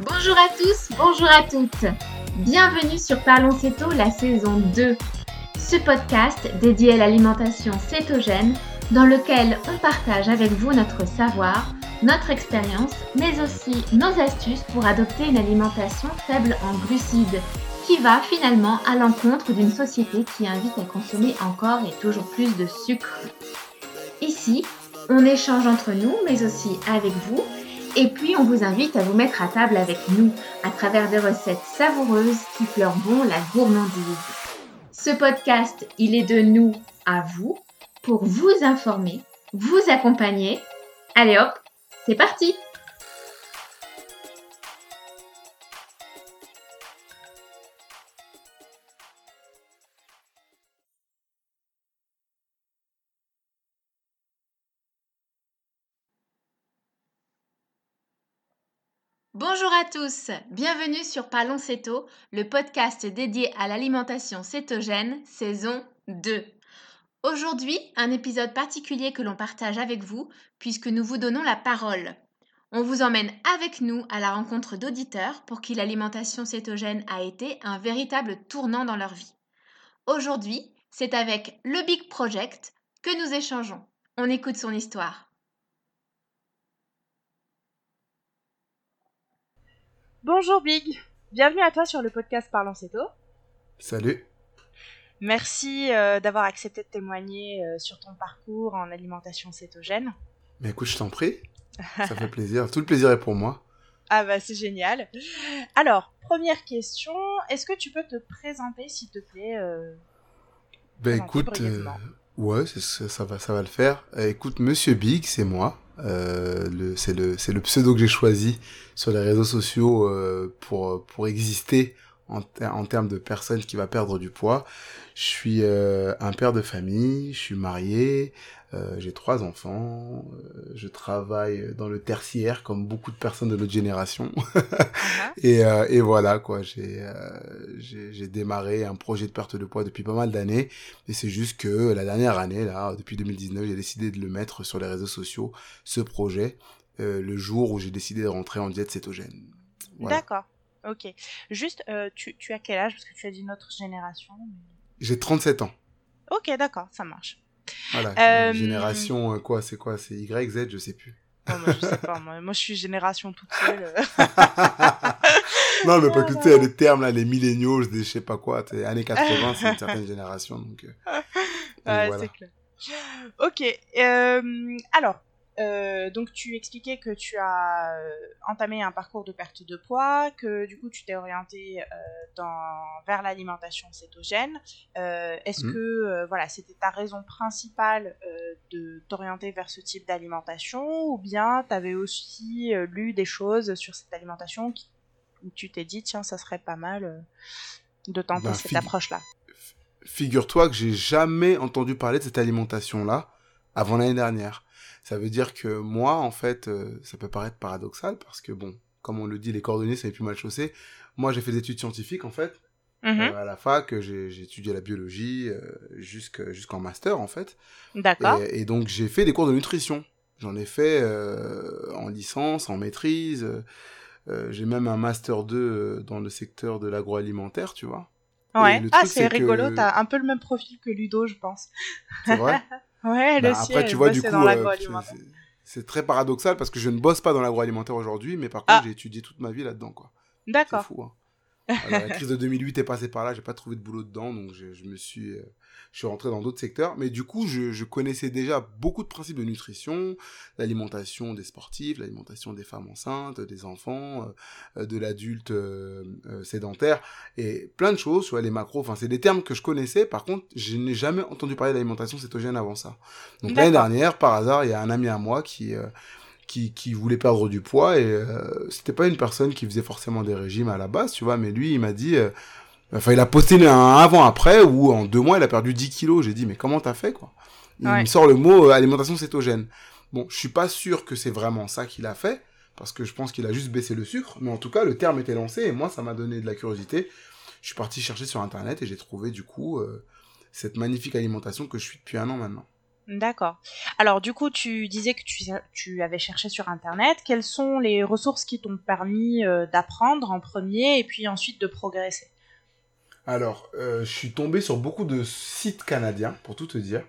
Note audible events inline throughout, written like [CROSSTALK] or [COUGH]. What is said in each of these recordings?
Bonjour à tous, bonjour à toutes. Bienvenue sur Parlons Céto, la saison 2. Ce podcast dédié à l'alimentation cétogène dans lequel on partage avec vous notre savoir, notre expérience, mais aussi nos astuces pour adopter une alimentation faible en glucides qui va finalement à l'encontre d'une société qui invite à consommer encore et toujours plus de sucre. Ici, on échange entre nous, mais aussi avec vous et puis, on vous invite à vous mettre à table avec nous à travers des recettes savoureuses qui fleurent bon la gourmandise. Ce podcast, il est de nous à vous pour vous informer, vous accompagner. Allez hop, c'est parti Bonjour à tous, bienvenue sur Parlons Céto, le podcast dédié à l'alimentation cétogène, saison 2. Aujourd'hui, un épisode particulier que l'on partage avec vous, puisque nous vous donnons la parole. On vous emmène avec nous à la rencontre d'auditeurs pour qui l'alimentation cétogène a été un véritable tournant dans leur vie. Aujourd'hui, c'est avec le Big Project que nous échangeons. On écoute son histoire. Bonjour Big, bienvenue à toi sur le podcast Parlons Céto. Salut. Merci euh, d'avoir accepté de témoigner euh, sur ton parcours en alimentation cétogène. Mais écoute, je t'en prie, ça [LAUGHS] fait plaisir, tout le plaisir est pour moi. Ah bah c'est génial. Alors, première question, est-ce que tu peux te présenter s'il te plaît euh, Ben écoute, ouais, ça, va, ça va le faire. écoute, Monsieur Big, c'est moi. Euh, c'est le, le pseudo que j'ai choisi sur les réseaux sociaux euh, pour, pour exister en, termes de personne qui va perdre du poids. Je suis euh, un père de famille, je suis marié, euh, j'ai trois enfants, euh, je travaille dans le tertiaire comme beaucoup de personnes de notre génération. Uh-huh. et, et, voilà quoi, j'ai j'ai démarré un projet de perte de poids depuis pas mal d'années. Et c'est juste que la dernière année, là, depuis 2019, j'ai décidé de le mettre sur les réseaux sociaux, ce projet, le jour où j'ai décidé de rentrer en diète cétogène. D'accord. Ok. Juste, euh, tu, tu, as quel âge? Parce que tu as dit notre génération. J'ai 37 ans. Ok, d'accord, ça marche. Voilà. Euh... Génération, euh, quoi C'est quoi C'est Y, Z, je sais plus. moi, je sais pas. Moi, moi, je suis génération toute seule. [LAUGHS] [LAUGHS] non, mais pas que tu sais, les termes, là, les millennials, je sais pas quoi. Années 80, c'est une certaine génération. Donc, euh, ouais, c'est clair. Ok. Euh, alors, euh, donc tu expliquais que tu as euh, entamé un parcours de perte de poids, que du coup tu t'es orienté euh, dans, vers l'alimentation cétogène. Est-ce mmh. que voilà c'était ta raison principale de t'orienter vers ce type d'alimentation ou bien tu avais aussi lu des choses sur cette alimentation qui, où tu t'es dit tiens ça serait pas mal de tenter ben, cette approche-là? Figure-toi que j'ai jamais entendu parler de cette alimentation-là avant l'année dernière. Ça veut dire que moi, en fait, euh, ça peut paraître paradoxal parce que bon, comme on le dit, les coordonnées, ça n'est plus mal chaussé. Moi, j'ai fait des études scientifiques, en fait. Mhm. Euh, à la fac, j'ai étudié la biologie euh, jusqu'en master, en fait. D'accord. Et, donc, j'ai fait des cours de nutrition. J'en ai fait en licence, en maîtrise. j'ai même un master 2 dans le secteur de l'agroalimentaire, tu vois. Ouais. Ah, c'est rigolo, tu t'as un peu le même profil que Ludo, je pense. C'est vrai? [LAUGHS] Ouais, le bah, Après, tu vois, du coup, euh, c'est très paradoxal parce que je ne bosse pas dans l'agroalimentaire aujourd'hui, mais par contre, ah. j'ai étudié toute ma vie là-dedans, quoi. D'accord. C'est fou, hein la crise de 2008 est passée par là, j'ai pas trouvé de boulot dedans, donc je, je me suis, euh, je suis rentré dans d'autres secteurs. Mais du coup, je, je, connaissais déjà beaucoup de principes de nutrition, l'alimentation des sportifs, l'alimentation des femmes enceintes, des enfants, euh, euh, de l'adulte sédentaire, et plein de choses, vois, les macros, enfin, c'est des termes que je connaissais. Par contre, je n'ai jamais entendu parler d'alimentation cétogène avant ça. Donc l'année dernière, par hasard, il y a un ami à moi qui qui, qui voulait perdre du poids et euh, c'était pas une personne qui faisait forcément des régimes à la base, tu vois, mais lui, il m'a dit, euh, enfin, il a posté un avant-après où en deux mois, il a perdu 10 kilos. J'ai dit, mais comment t'as fait, quoi? Il me sort le mot euh, alimentation cétogène. Bon, je suis pas sûr que c'est vraiment ça qu'il a fait, parce que je pense qu'il a juste baissé le sucre, mais en tout cas, le terme était lancé et moi, ça m'a donné de la curiosité. Je suis parti chercher sur Internet et j'ai trouvé, du coup, cette magnifique alimentation que je suis depuis un an maintenant. D'accord. Alors du coup, tu disais que tu, tu, avais cherché sur Internet. Quelles sont les ressources qui t'ont permis euh, d'apprendre en premier et puis ensuite de progresser? Alors, euh, je suis tombé sur beaucoup de sites canadiens, pour tout te dire.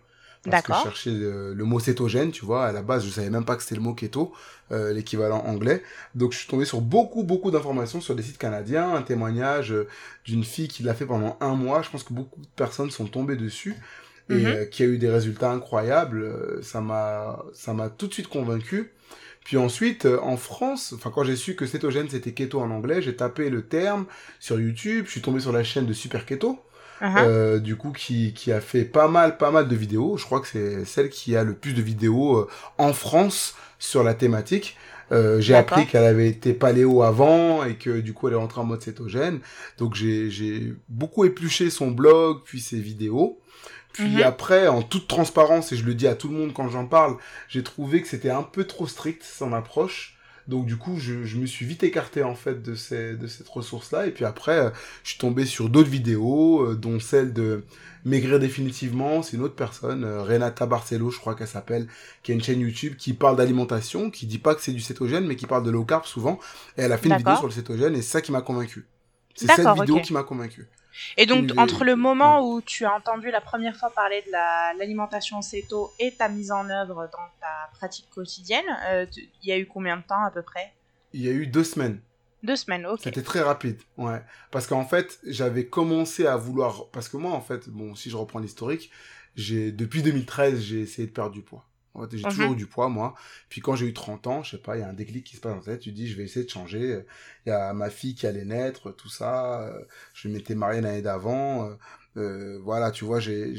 Parce que je cherchais le, mot cétogène, tu vois. À la base, je savais même pas que c'était le mot keto, euh, l'équivalent anglais. Donc, je suis tombé sur beaucoup, beaucoup d'informations sur des sites canadiens. Un témoignage d'une fille qui l'a fait pendant un mois. Je pense que beaucoup de personnes sont tombées dessus et euh, qui a eu des résultats incroyables. Euh, ça m'a, ça m'a tout de suite convaincu. Puis ensuite, euh, en France, enfin quand j'ai su que cétogène c'était keto en anglais, j'ai tapé le terme sur YouTube. Je suis tombé sur la chaîne de Super Keto. Uh-huh. du coup qui, qui a fait pas mal pas mal de vidéos je crois que c'est celle qui a le plus de vidéos en France sur la thématique euh, j'ai appris qu'elle avait été paléo avant et que du coup elle est rentrée en mode cétogène donc j'ai beaucoup épluché son blog puis ses vidéos puis mhm. après, en toute transparence, et je le dis à tout le monde quand j'en parle, j'ai trouvé que c'était un peu trop strict son approche. Donc du coup, je, je me suis vite écarté en fait de, ces, de cette ressource-là. Et puis après, euh, je suis tombé sur d'autres vidéos, euh, dont celle de Maigrir définitivement. C'est une autre personne, euh, Renata Barcelo, je crois qu'elle s'appelle, qui a une chaîne YouTube qui parle d'alimentation, qui dit pas que c'est du cétogène, mais qui parle de low carb souvent. Et elle a fait une vidéo sur le cétogène et c'est ça qui m'a convaincu. C'est cette vidéo qui m'a convaincu. Et donc, entre le moment où tu as entendu la première fois parler de l'alimentation céto et ta mise en œuvre dans ta pratique quotidienne, euh, il y a eu combien de temps à peu près? Il y a eu deux semaines. Deux semaines, ok. C'était très rapide, ouais. Parce qu'en fait, j'avais commencé à vouloir... Parce que moi, en fait, bon, si je reprends l'historique, j'ai depuis 2013, j'ai essayé de perdre du poids. J'ai toujours mhm. eu du poids, moi. Puis quand j'ai eu 30 ans, je sais pas, il y a un déclic qui se passe dans ta tête. Tu dis, je vais essayer de changer. Il y a ma fille qui allait naître, tout ça. Euh, je m'étais marié l'année d'avant. Euh, euh, voilà, tu vois, j'ai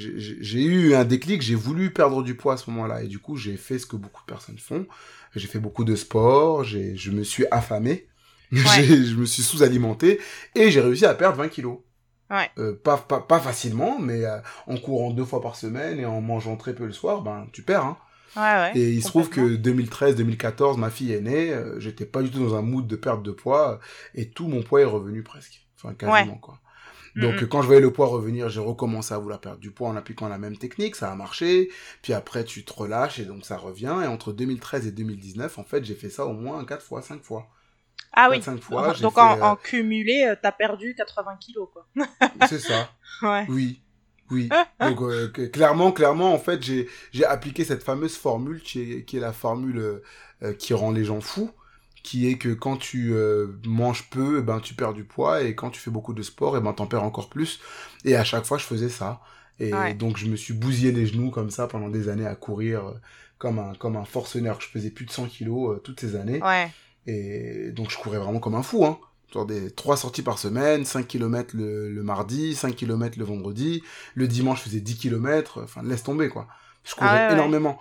eu un déclic. J'ai voulu perdre du poids à ce moment-là. Et du coup, j'ai fait ce que beaucoup de personnes font. J'ai fait beaucoup de sport. Je me suis affamé. [LAUGHS] je me suis sous-alimenté. Et j'ai réussi à perdre 20 kilos. Ouais. pas, pas, pas facilement, mais en courant deux fois par semaine et en mangeant très peu le soir, ben tu perds. Hein et il se trouve que 2013-2014, ma fille est née, euh, j'étais pas du tout dans un mood de perte de poids, et tout mon poids est revenu presque. Enfin, quasiment, quoi. Donc, quand je voyais le poids revenir, j'ai recommencé à vouloir perdre du poids en appliquant la même technique, ça a marché, puis après, tu te relâches, et donc ça revient, et entre 2013 et 2019, en fait, j'ai fait ça au moins 4 fois, 5 fois. Ah oui. fois, donc, en, en, euh, cumulé, euh, t'as perdu 80 kilos, quoi. C'est ça. [LAUGHS] Ouais. Oui. Oui. Donc euh, clairement, clairement, en fait, j'ai j'ai appliqué cette fameuse formule qui est, qui est la formule euh, qui rend les gens fous, qui est que quand tu euh, manges peu, eh ben tu perds du poids et quand tu fais beaucoup de sport, et eh ben t'en perds encore plus. Et à chaque fois, je faisais ça. Et donc je me suis bousillé les genoux comme ça pendant des années à courir comme un comme un forcenaire. Je faisais plus de 100 kilos toutes ces années. Ouais. Et donc je courais vraiment comme un fou, hein genre des trois sorties par semaine, 5 km le, le, mardi, 5 km le vendredi, le dimanche je faisais 10 km, enfin laisse tomber quoi. Je courais ah énormément.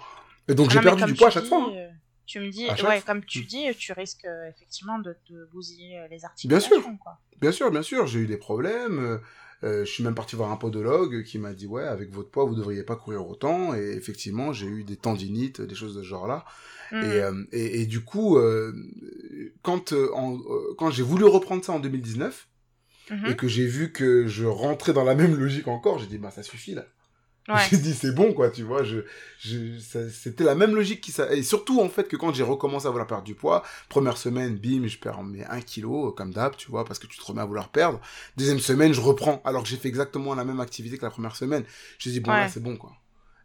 Et donc ah j'ai perdu du poids à chaque fois. Hein. Euh, tu me dis, ouais, comme tu mm. dis, tu risques euh, effectivement de te bousiller euh, les articulations. Bien sûr, quoi. bien sûr, bien sûr, j'ai eu des problèmes. Euh, je suis même parti voir un podologue qui m'a dit ouais avec votre poids vous devriez pas courir autant et effectivement j'ai eu des tendinites des choses de ce genre là et, mm. euh, et, et, du coup euh, quand en, quand j'ai voulu reprendre ça en 2019 mm-hmm. et que j'ai vu que je rentrais dans la même logique encore j'ai dit bah ça suffit là Ouais. J'ai dit c'est bon quoi, tu vois. Je, je, c'était la même logique qui ça. Et surtout en fait que quand j'ai recommencé à vouloir perdre du poids, première semaine, bim, je perds mes 1 kilo comme d'hab, tu vois, parce que tu te remets à vouloir perdre. Deuxième semaine, je reprends, alors que j'ai fait exactement la même activité que la première semaine. J'ai dit bon là c'est bon quoi.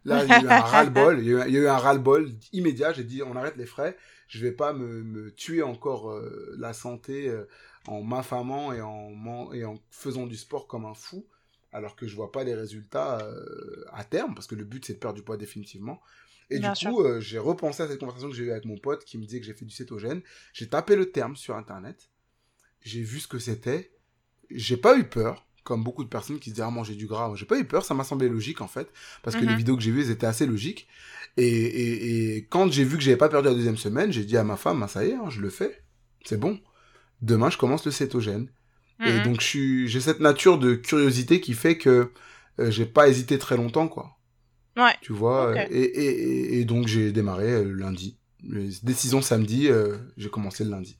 Là il y a eu un [LAUGHS] ras-le-bol, il, y a eu un ras-le-bol immédiat. J'ai dit on arrête les frais. Je vais pas me, me tuer encore euh, la santé euh, en m'affamant et en, et en faisant du sport comme un fou alors que je vois pas les résultats euh, à terme, parce que le but c'est de perdre du poids définitivement. Et du coup, euh, j'ai repensé à cette conversation que j'ai eue avec mon pote qui me disait que j'ai fait du cétogène. J'ai tapé le terme sur internet, j'ai vu ce que c'était, j'ai pas eu peur, comme beaucoup de personnes qui se disent ah manger du gras, j'ai pas eu peur, ça m'a semblé logique en fait, parce que les mhm. vidéos que j'ai vues elles étaient assez logiques. Et, et, quand j'ai vu que j'avais pas perdu la deuxième semaine, j'ai dit à ma femme, ah, ça y est, hein, je le fais, c'est bon. Demain, je commence le cétogène. Et mhm. donc, j'ai cette nature de curiosité qui fait que euh, j'ai pas hésité très longtemps, quoi. Ouais. Tu vois, et, et, et, donc j'ai démarré euh, le lundi. Décision samedi, euh, j'ai commencé le lundi.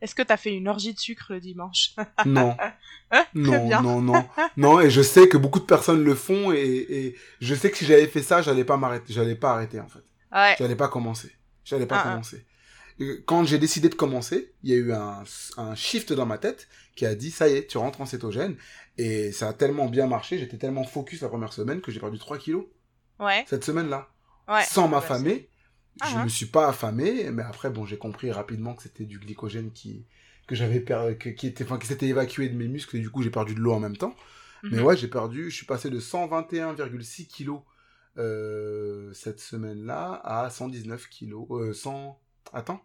Est-ce que t'as fait une orgie de sucre le dimanche? [LAUGHS] Non. non, non, [LAUGHS] non. Non, et je sais que beaucoup de personnes le font et, je sais que si j'avais fait ça, j'allais pas m'arrêter, j'allais pas arrêter en fait. Ouais. J'allais pas commencer. J'allais pas ah, ah. commencer. Quand j'ai décidé de commencer, il y a eu un, un shift dans ma tête qui a dit ça y est, tu rentres en cétogène et ça a tellement bien marché, j'étais tellement focus la première semaine que j'ai perdu 3 kilos. Ouais. Cette semaine-là. Ouais. Sans m'affamer je ne ah, me hein. suis pas affamé, mais après, bon, j'ai compris rapidement que c'était du glycogène qui, que j'avais qui était, enfin, qui s'était évacué de mes muscles et du coup, j'ai perdu de l'eau en même temps. Mais mhm. ouais, j'ai perdu, je suis passé de 121,6 kilos euh, cette semaine-là à 119 kilos, euh, 100, attends,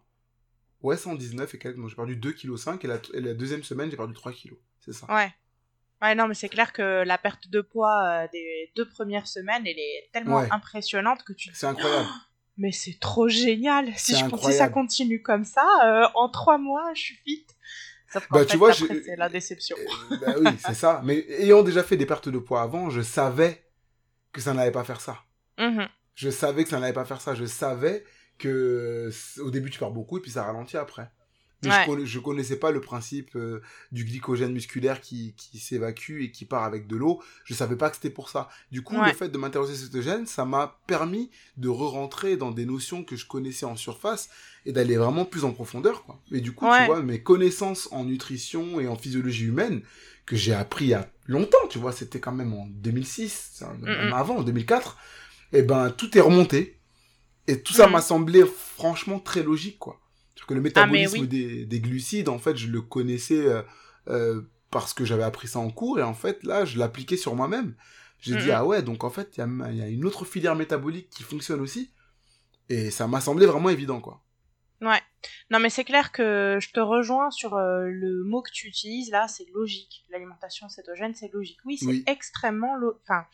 ouais, 119 et quelques, donc j'ai perdu 2,5 kg et la, et la deuxième semaine, j'ai perdu 3 kilos, c'est ça. Ouais. Ouais, non, mais c'est clair que la perte de poids euh, des deux premières semaines, elle est tellement impressionnante que tu. C'est incroyable. [GASPS] mais c'est trop génial. Si, je, ça continue comme ça, euh, en trois mois, je suis fit. Sauf bah, tu vois, c'est la déception. Euh, bah oui, c'est ça. [LAUGHS] Mais ayant déjà fait des pertes de poids avant, je savais que ça n'allait pas faire ça. Mm-hmm. Je savais que ça n'allait pas faire ça. Je savais que au début tu perds beaucoup et puis ça ralentit après. Mais je, connaissais pas le principe euh, du glycogène musculaire qui, qui s'évacue et qui part avec de l'eau. Je savais pas que c'était pour ça. Du coup, le fait de m'intéresser à ce gène, ça m'a permis de re-rentrer dans des notions que je connaissais en surface et d'aller vraiment plus en profondeur, quoi. Et du coup, tu vois, mes connaissances en nutrition et en physiologie humaine, que j'ai appris il y a longtemps, tu vois, c'était quand même en 2006, même avant, en 2004, et eh ben, tout est remonté. Et tout ça mm. m'a semblé franchement très logique, quoi que le ah, métabolisme des, des, glucides, en fait, je le connaissais euh, euh, parce que j'avais appris ça en cours, et en fait, là, je l'appliquais sur moi-même. J'ai dit, ah ouais, donc en fait, il y, y a, une autre filière métabolique qui fonctionne aussi, et ça m'a semblé vraiment évident, quoi. Ouais. Non, mais c'est clair que je te rejoins sur euh, le mot que tu utilises là, c'est logique. L'alimentation cétogène, c'est logique. Oui, c'est extrêmement. Enfin,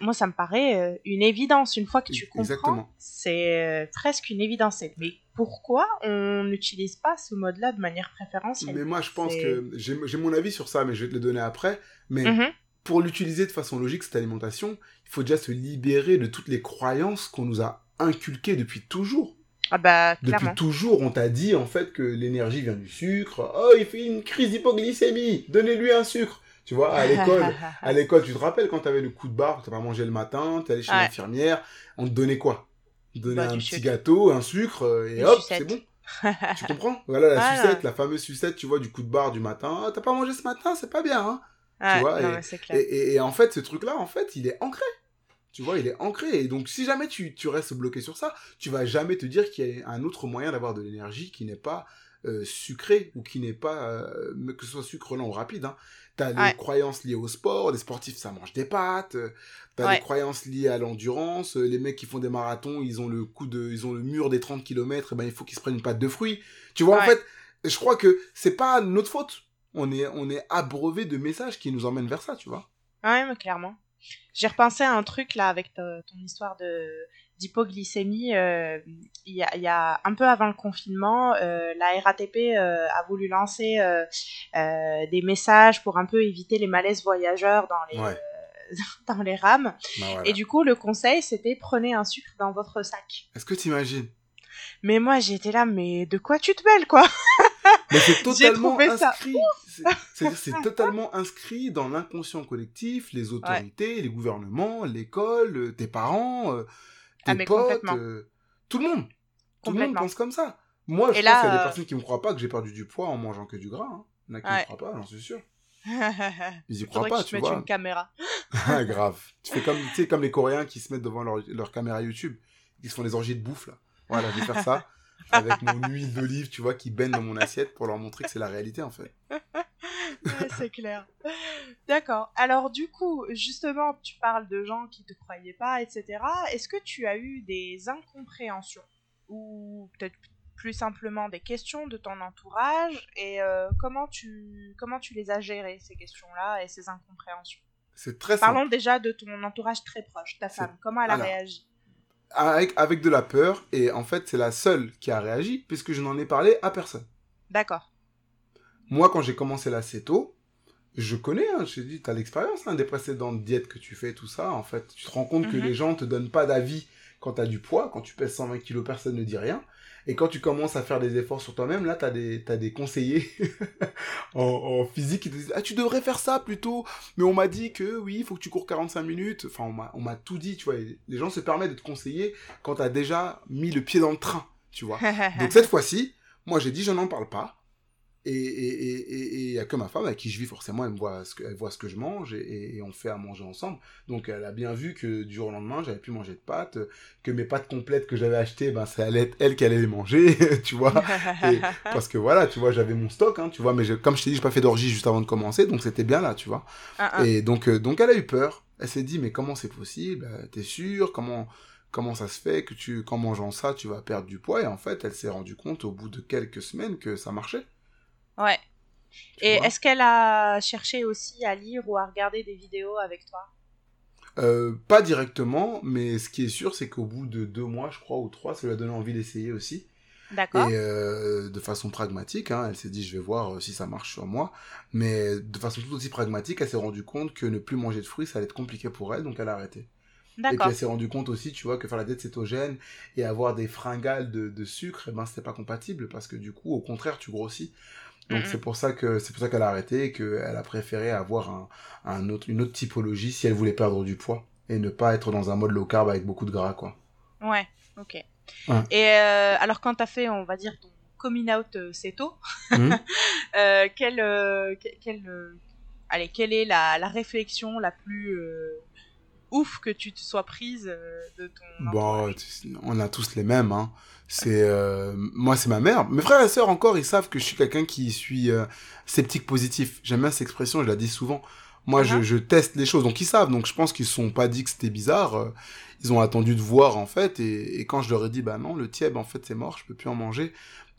moi, ça me paraît euh, une évidence. Une fois que tu comprends, c'est euh, presque une évidence. Mais pourquoi on n'utilise pas ce mode-là de manière préférentielle? Mais moi, je pense que j'ai mon avis sur ça, mais je vais te le donner après. Mais mhm. pour l'utiliser de façon logique, cette alimentation, il faut déjà se libérer de toutes les croyances qu'on nous a inculquées depuis toujours. Ah bah, Depuis toujours, on t'a dit en fait que l'énergie vient du sucre. Oh, il fait une crise d'hypoglycémie. Donnez-lui un sucre. Tu vois, à l'école, [LAUGHS] à l'école, tu te rappelles quand tu avais le coup de barre, tu pas mangé le matin, tu allais chez l'infirmière, on te donnait quoi? On te donnait bah, un petit gâteau, un sucre, euh, et hop, c'est bon. [LAUGHS] tu comprends? Voilà la sucette, la fameuse sucette, tu vois, du coup de barre du matin. Ah, t'as pas mangé ce matin, c'est pas bien, hein. Tu vois et, et, en fait, ce truc-là, en fait, il est ancré. Tu vois, il est ancré. Et donc, si jamais tu, tu restes bloqué sur ça, tu vas jamais te dire qu'il y a un autre moyen d'avoir de l'énergie qui n'est pas euh, sucré ou qui n'est pas euh, que ce soit sucre lent ou rapide hein. t'as les croyances liées au sport les sportifs ça mange des pâtes euh, t'as les croyances liées à l'endurance les mecs qui font des marathons ils ont le coup de ils ont le mur des 30 km et ben il faut qu'ils se prennent une pâte de fruits. Tu vois en fait je crois que c'est pas notre faute. On est on est abreuvé de messages qui nous emmènent vers ça tu vois. Ouais mais clairement. J'ai repensé à un truc là avec ton histoire de d'hypoglycémie, euh, il y, a, un peu avant le confinement, euh, la RATP euh, a voulu lancer des messages pour un peu éviter les malaises voyageurs dans les, [LAUGHS] dans les rames. Bah, Et du coup, le conseil, c'était prenez un sucre dans votre sac. Est-ce que tu imagines Mais moi, j'étais là, mais de quoi tu te mêles, quoi? Mais c'est [LAUGHS] totalement inscrit. C'est totalement inscrit dans l'inconscient collectif, les autorités, les gouvernements, l'école, tes parents ah, tes potes, euh, tout le monde. Tout le monde pense comme ça. Moi, je pense qu'il y a des euh, personnes qui me croient pas que j'ai perdu du poids en mangeant que du gras. Hein. Il y en a qui me croient pas, j'en suis sûr. [LAUGHS] Ils y croient pas, tu vois. une caméra. [LAUGHS] ah, grave. Tu fais comme, tu sais, comme les Coréens qui se mettent devant leur, leur caméra YouTube. Ils se font des orgies de bouffe, là. Voilà, je vais faire ça. [LAUGHS] avec mon huile d'olive, tu vois, qui baigne dans mon assiette pour leur montrer que c'est la réalité, en fait. C'est clair. D'accord. Alors du coup, justement, tu parles de gens qui te croyaient pas, etc. Est-ce que tu as eu des incompréhensions ou peut-être plus simplement des questions de ton entourage? Et euh, comment tu comment tu les as gérées ces questions-là et ces incompréhensions? C'est très Parlons déjà de ton entourage très proche, ta femme. Comment elle a réagi? avec, avec de la peur et en fait c'est la seule qui a réagi puisque je n'en ai parlé à personne. D'accord. Moi, quand j'ai commencé la céto, Je connais, hein, je t'ai dit, tu as l'expérience hein, des précédentes diètes que tu fais, tout ça. En fait, tu te rends compte que Mhm. les gens te donnent pas d'avis quand tu as du poids. Quand tu pèses 120 kilos, personne ne dit rien. Et quand tu commences à faire des efforts sur toi-même, là, tu as des, t'as des conseillers [LAUGHS] en, en physique qui te disent Ah, tu devrais faire ça plutôt. Mais on m'a dit que oui, il faut que tu cours 45 minutes. Enfin, on m'a- tout dit, tu vois. Les gens se permettent de te conseiller quand tu as déjà mis le pied dans le train, tu vois. [LAUGHS] Donc cette fois-ci, moi j'ai dit je n'en parle pas. Et il et, et, et, et y a que ma femme avec qui je vis forcément, elle, me voit, ce que, elle voit ce que je mange et, et on fait à manger ensemble. Donc elle a bien vu que du jour au lendemain, j'avais plus mangé de pâtes, que mes pâtes complètes que j'avais achetées, ben, ça allait être elle qui allait les manger, [LAUGHS] tu vois. Et- parce que voilà, tu vois, j'avais mon stock, hein, tu vois, mais je- comme je t'ai dit, j'ai pas fait d'orgie juste avant de commencer, donc c'était bien là, tu vois. Ah, ah. Et donc, euh, donc elle a eu peur. Elle s'est dit, mais comment c'est possible? T'es sûr? Comment, comment ça se fait que tu, qu'en mangeant ça, tu vas perdre du poids? Et en fait, elle s'est rendue compte au bout de quelques semaines que ça marchait. Ouais. tu Et est-ce qu'elle a cherché aussi à lire ou à regarder des vidéos avec toi? Euh, pas directement, mais ce qui est sûr, c'est qu'au bout de deux mois, je crois, ou trois, ça lui a donné envie d'essayer aussi. D'accord. Et euh, de façon pragmatique, hein, elle s'est dit, je vais voir euh, si ça marche sur moi. Mais de façon tout aussi pragmatique, elle s'est rendue compte que ne plus manger de fruits, ça allait être compliqué pour elle, donc elle a arrêté. Et puis D'accord. elle s'est rendue compte aussi, tu vois, que faire la diète cétogène et avoir des fringales de, de sucre, eh ben c'était pas compatible parce que du coup, au contraire, tu grossis. Donc c'est pour ça que c'est pour ça qu'elle a arrêté et qu'elle a préféré avoir un, un autre, une autre typologie si elle voulait perdre du poids et ne pas être dans un mode low carb avec beaucoup de gras, quoi. Ouais, ok. Ouais. Et euh, alors, quand t'as fait, on va dire, ton coming out euh, CETO, Mhm. [LAUGHS] euh, quelle, euh, que- quelle, allez, quelle est la, la réflexion la plus ouf que tu te sois prise de ton Bon, tu- on a tous les mêmes, hein. C'est euh, moi, c'est ma mère. Mes frères et sœurs encore, ils savent que je suis quelqu'un qui suis euh, sceptique positif. J'aime bien cette expression, je la dis souvent. Moi, je, Mhm. je teste les choses, donc ils savent. Donc je pense qu'ils se sont pas dit que c'était bizarre. euh, Ils ont attendu de voir en fait, et, et quand je leur ai dit bah non, le tieb en fait c'est mort, je peux plus en manger.